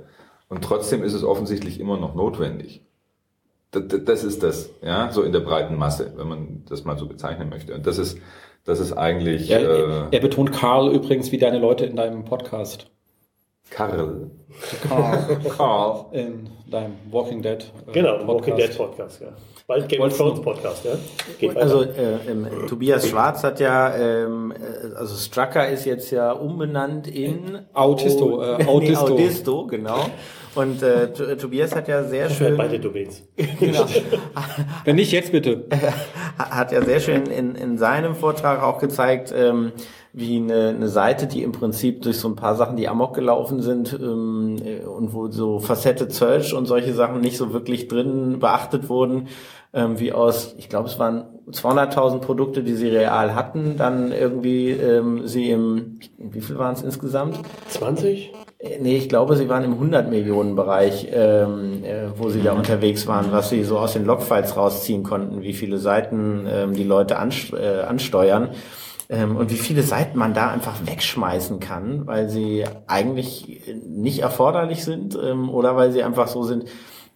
Und trotzdem ist es offensichtlich immer noch notwendig das ist das, ja, so in der breiten Masse, wenn man das mal so bezeichnen möchte. Und das ist, das ist eigentlich. Ja, äh, er betont Karl übrigens wie deine Leute in deinem Podcast. Karl. Karl. Karl. In deinem Walking Dead. Äh, genau, Podcast. Walking Dead Podcast, ja. Bald Game of Thrones Podcast, ja. Geht also äh, ähm, Tobias Schwarz hat ja, ähm, äh, also Strucker ist jetzt ja umbenannt in Autisto. Äh, Autisto. Nee, Autisto, genau. Und äh, Tobias hat ja sehr schön. Beide Domains. genau. Wenn nicht, jetzt bitte. hat ja sehr schön in, in seinem Vortrag auch gezeigt, ähm, wie eine, eine Seite, die im Prinzip durch so ein paar Sachen, die amok gelaufen sind ähm, und wo so Facette Search und solche Sachen nicht so wirklich drin beachtet wurden, ähm, wie aus, ich glaube, es waren 200.000 Produkte, die sie real hatten, dann irgendwie ähm, sie im, wie viel waren es insgesamt? 20? Äh, nee, ich glaube, sie waren im 100 Millionen Bereich, ähm, äh, wo sie da unterwegs waren, was sie so aus den Logfiles rausziehen konnten, wie viele Seiten ähm, die Leute anst äh, ansteuern ähm, und wie viele Seiten man da einfach wegschmeißen kann, weil sie eigentlich nicht erforderlich sind ähm, oder weil sie einfach so sind,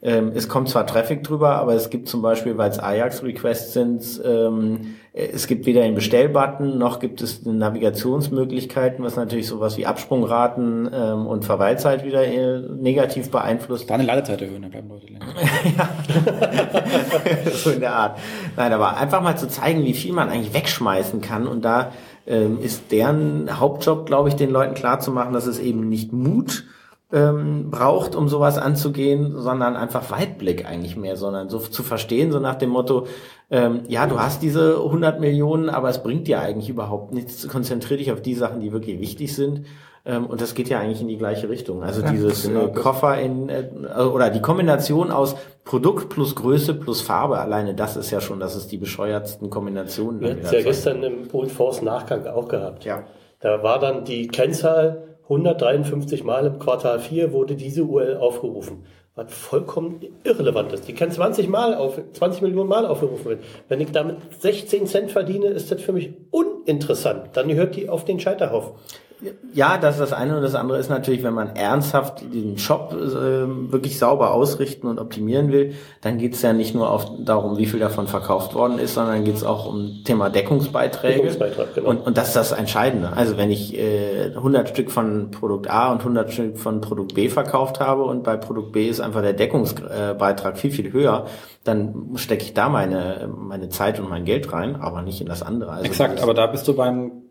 ähm, es kommt zwar Traffic drüber, aber es gibt zum Beispiel, weil es Ajax-Requests sind, ähm, es gibt weder einen Bestellbutton, noch gibt es Navigationsmöglichkeiten, was natürlich sowas wie Absprungraten ähm, und Verweilzeit wieder äh, negativ beeinflusst. Da eine Ladezeit erhöhen, dann bleiben Leute länger. ja, so in der Art. Nein, aber einfach mal zu zeigen, wie viel man eigentlich wegschmeißen kann und da ähm, ist deren Hauptjob, glaube ich, den Leuten klarzumachen, dass es eben nicht Mut ähm, braucht, um sowas anzugehen, sondern einfach Weitblick eigentlich mehr, sondern so zu verstehen, so nach dem Motto, ähm, ja, du hast diese 100 Millionen, aber es bringt dir eigentlich überhaupt nichts. Konzentrier dich auf die Sachen, die wirklich wichtig sind. Ähm, und das geht ja eigentlich in die gleiche Richtung. Also ja, dieses genau. äh, Koffer in, äh, oder die Kombination aus Produkt plus Größe plus Farbe, alleine das ist ja schon, das ist die bescheuertsten Kombinationen. Wir hatten ja gestern im Pole Force Nachgang auch gehabt. Ja. Da war dann die Kennzahl 153 Mal im Quartal 4 wurde diese URL aufgerufen. Was vollkommen irrelevant ist. Die kann 20 Mal auf, 20 Millionen Mal aufgerufen werden. Wenn ich damit 16 Cent verdiene, ist das für mich uninteressant. Dann gehört die auf den Scheiterhaufen. Ja, das ist das eine und das andere ist natürlich, wenn man ernsthaft den Shop äh, wirklich sauber ausrichten und optimieren will, dann geht es ja nicht nur auf, darum, wie viel davon verkauft worden ist, sondern geht es auch um Thema Deckungsbeiträge. Deckungsbeitrag, genau. und, und das ist das Entscheidende. Also wenn ich äh, 100 Stück von Produkt A und 100 Stück von Produkt B verkauft habe und bei Produkt B ist einfach der Deckungsbeitrag viel, viel höher, dann stecke ich da meine, meine Zeit und mein Geld rein, aber nicht in das andere. Also Exakt, aber da bist du beim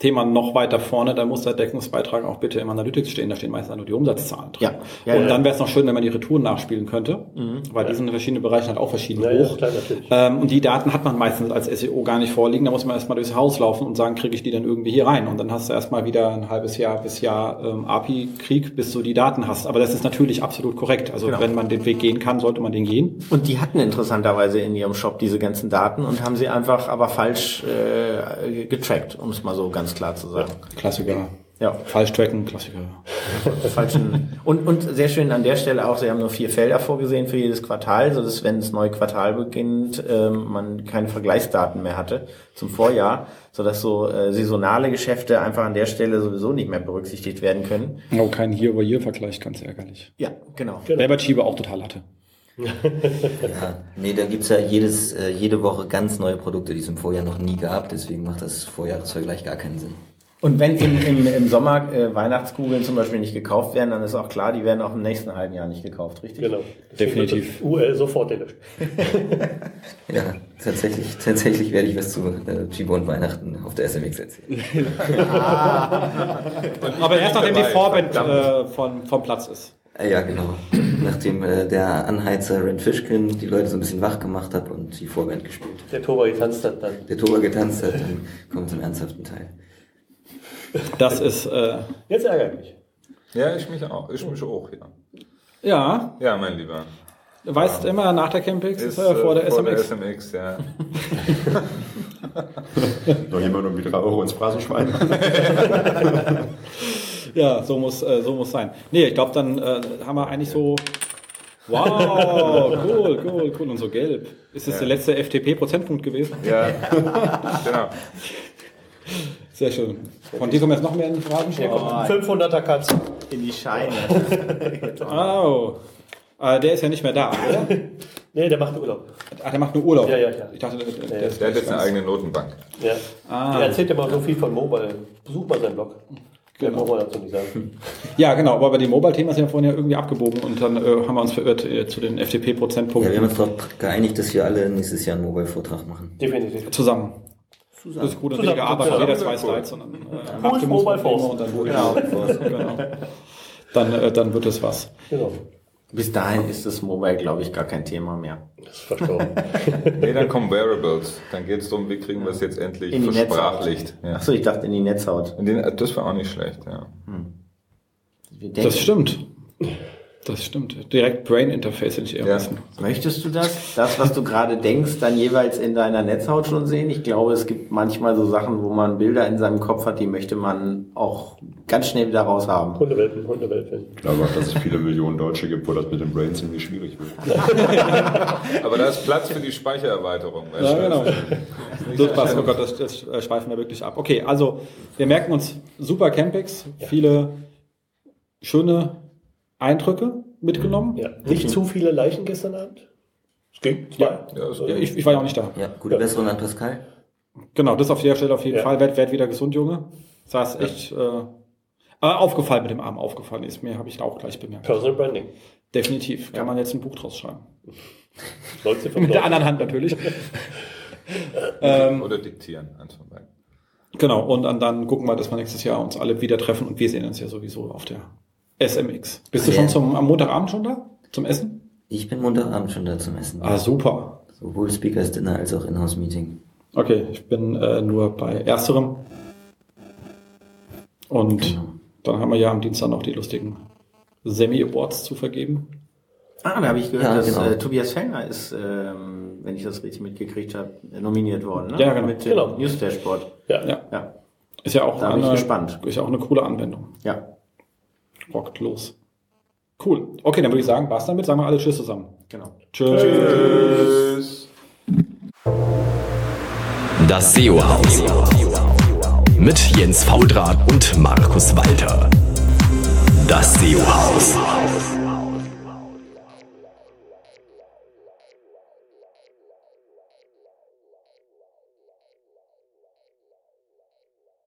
Thema noch weiter vorne, da muss der Deckungsbeitrag auch bitte im Analytics stehen, da stehen meistens nur die Umsatzzahlen drin. Ja. ja und ja, dann wäre es noch schön, wenn man die Retouren nachspielen könnte, mhm. weil ja. die sind in verschiedenen Bereichen halt auch verschieden ja, hoch. Klar, ähm, und die Daten hat man meistens als SEO gar nicht vorliegen, da muss man erstmal durchs Haus laufen und sagen, kriege ich die dann irgendwie hier rein? Und dann hast du erstmal wieder ein halbes Jahr bis Jahr ähm, API-Krieg, bis du die Daten hast. Aber das ist natürlich absolut korrekt. Also genau. wenn man den Weg gehen kann, sollte man den gehen. Und die hatten interessanterweise in ihrem Shop diese ganzen Daten und haben sie einfach aber falsch äh, getrackt, um es mal so ganz klar zu sagen. Klassiker. Ja. Falsch tracken, Klassiker. Falschen. Und, und sehr schön an der Stelle auch, Sie haben nur vier Felder vorgesehen für jedes Quartal, so dass wenn das neue Quartal beginnt, ähm, man keine Vergleichsdaten mehr hatte zum Vorjahr, so dass so äh, saisonale Geschäfte einfach an der Stelle sowieso nicht mehr berücksichtigt werden können. Oh, kein Year-over-Year-Vergleich, ganz ärgerlich. Ja, genau. genau. Chiba auch total hatte. Ja, nee, da gibt's ja jedes, äh, jede Woche ganz neue Produkte, die es im Vorjahr noch nie gab, deswegen macht das Vorjahresvergleich gar keinen Sinn. Und wenn im, im, im Sommer äh, Weihnachtskugeln zum Beispiel nicht gekauft werden, dann ist auch klar, die werden auch im nächsten halben Jahr nicht gekauft, richtig? Genau. Deswegen Definitiv. UL sofort gelöscht. Ja, tatsächlich, tatsächlich werde ich was zu äh, Chibo und Weihnachten auf der SMX erzählen. Aber erst nachdem die Vorband äh, von, vom Platz ist. Äh, Ja, genau. Nachdem äh, der Anheizer Ren Fishkin die Leute so ein bisschen wach gemacht hat und die Vorband gespielt. Der Toba getanzt hat dann. Der Toba getanzt hat, dann kommt zum ernsthaften Teil. Das ist, äh, Jetzt ärgere ich mich. Ja, ich mich auch. Ich mich auch, ja. ja, Ja, mein Lieber. du weißt immer, nach der Campix ist, äh, äh, vor der SMX. SMX, ja. Noch jemand um die 3 Euro ins Phrasenschwein. Ja, so muss, äh, so muss sein. Nee, ich glaube, dann äh, haben wir eigentlich so. Wow, cool, cool, cool. Und so gelb. Ist das der letzte FDP-Prozentpunkt gewesen? Ja, genau. Sehr schön. Von dir kommen jetzt noch mehr in die Fragen. Hier kommt ein 500er Katze. In die Scheine. Oh. Äh, der ist ja nicht mehr da, oder? Nee, der macht Urlaub. Ach, der macht nur Urlaub. Ja, ja, ja. Ich dachte, der, der, ja. ist Der hat jetzt eine eigene Notenbank. Ja. Ah. Der erzählt immer so viel von Mobile. Besuch mal seinen Blog. Mehr Genau. wir dazu nicht sagen. Ja, genau. Aber bei dem Mobile-Thema sind wir vorhin ja irgendwie abgebogen und dann äh, haben wir uns verirrt äh, zu den Ja, FDP-Prozentpunkten wir haben uns darauf geeinigt, dass wir alle nächstes Jahr einen Mobile-Vortrag machen. Definitiv. zusammen. Das ist gut, und weniger Arbeit, Zusammen. jeder zwei Slides, sondern äh, Cool, Mobile Force. und dann, genau. genau. Dann, äh, dann wird es was. Genau. Bis dahin ist das Mobile, glaube ich, gar kein Thema mehr. Das ist verstorben. Nee, dann kommen Wearables. Dann geht es darum, wie kriegen wir es jetzt endlich In die versprachlicht. Ja. Achso, ich dachte in die Netzhaut. Und den, das war auch nicht schlecht, ja. Denken, Das stimmt. Das stimmt. Direkt Brain Interface hätte ich eher Ja. wissen. Möchtest du das, das, was du gerade denkst, dann jeweils in deiner Netzhaut schon sehen? Ich glaube, es gibt manchmal so Sachen, wo man Bilder in seinem Kopf hat, die möchte man auch ganz schnell wieder raus haben. Hundewelpen, Hundewelpen. Ich glaube auch, dass es viele Millionen Deutsche gibt, wo das mit dem Brain ziemlich schwierig wird. Aber da ist Platz für die Speichererweiterung. Ja, genau. So passt. Oh Gott, das, das äh, schweifen wir wirklich ab. Okay, also wir merken uns super Campings, viele schöne Eindrücke mitgenommen. Ja. Nicht zu viele Leichen gestern Abend? Es ging. Zwei. Ja. Ja, ich, ich war ja auch nicht da. Ja, gute Besserung an Pascal. Genau, das auf der Stelle auf jeden Ja. Fall. Werd, werd wieder gesund, Junge. Das ist echt äh, äh, aufgefallen mit dem Arm, aufgefallen ist mir, habe ich auch gleich bemerkt. Personal Branding. Definitiv. Kann man jetzt ein Buch draus schreiben. Mit der anderen Hand natürlich. ähm, Oder diktieren, eins von beiden. genau, und dann, dann gucken wir, dass wir nächstes Jahr uns alle wieder treffen und wir sehen uns ja sowieso auf der SMX. Bist du schon zum, am Montagabend schon da? Zum Essen? Ich bin Montagabend schon da zum Essen. Ah, super. Sowohl Speakers Dinner als auch Inhouse-Meeting. Okay, ich bin äh, nur bei ersterem. Und Genau. dann haben wir ja am Dienstag noch die lustigen Semi-Awards zu vergeben. Ah, da habe ich gehört, Ja, dass genau. äh, Tobias Fellner ist, ähm, wenn ich das richtig mitgekriegt habe, nominiert worden. Ne? Ja, genau. Mit dem Genau. News Dashboard. Ja. Ja. Ja, Ist ja auch, Da bin ich eine, gespannt. ist ja auch eine coole Anwendung. ja. Rockt los. Cool. Okay, dann würde ich sagen, war's damit. Sagen wir alle Tschüss zusammen. genau. Tschüss. Tschüss. Das SEO-Haus. Mit Jens Faudrat und Markus Walter. Das SEO-Haus.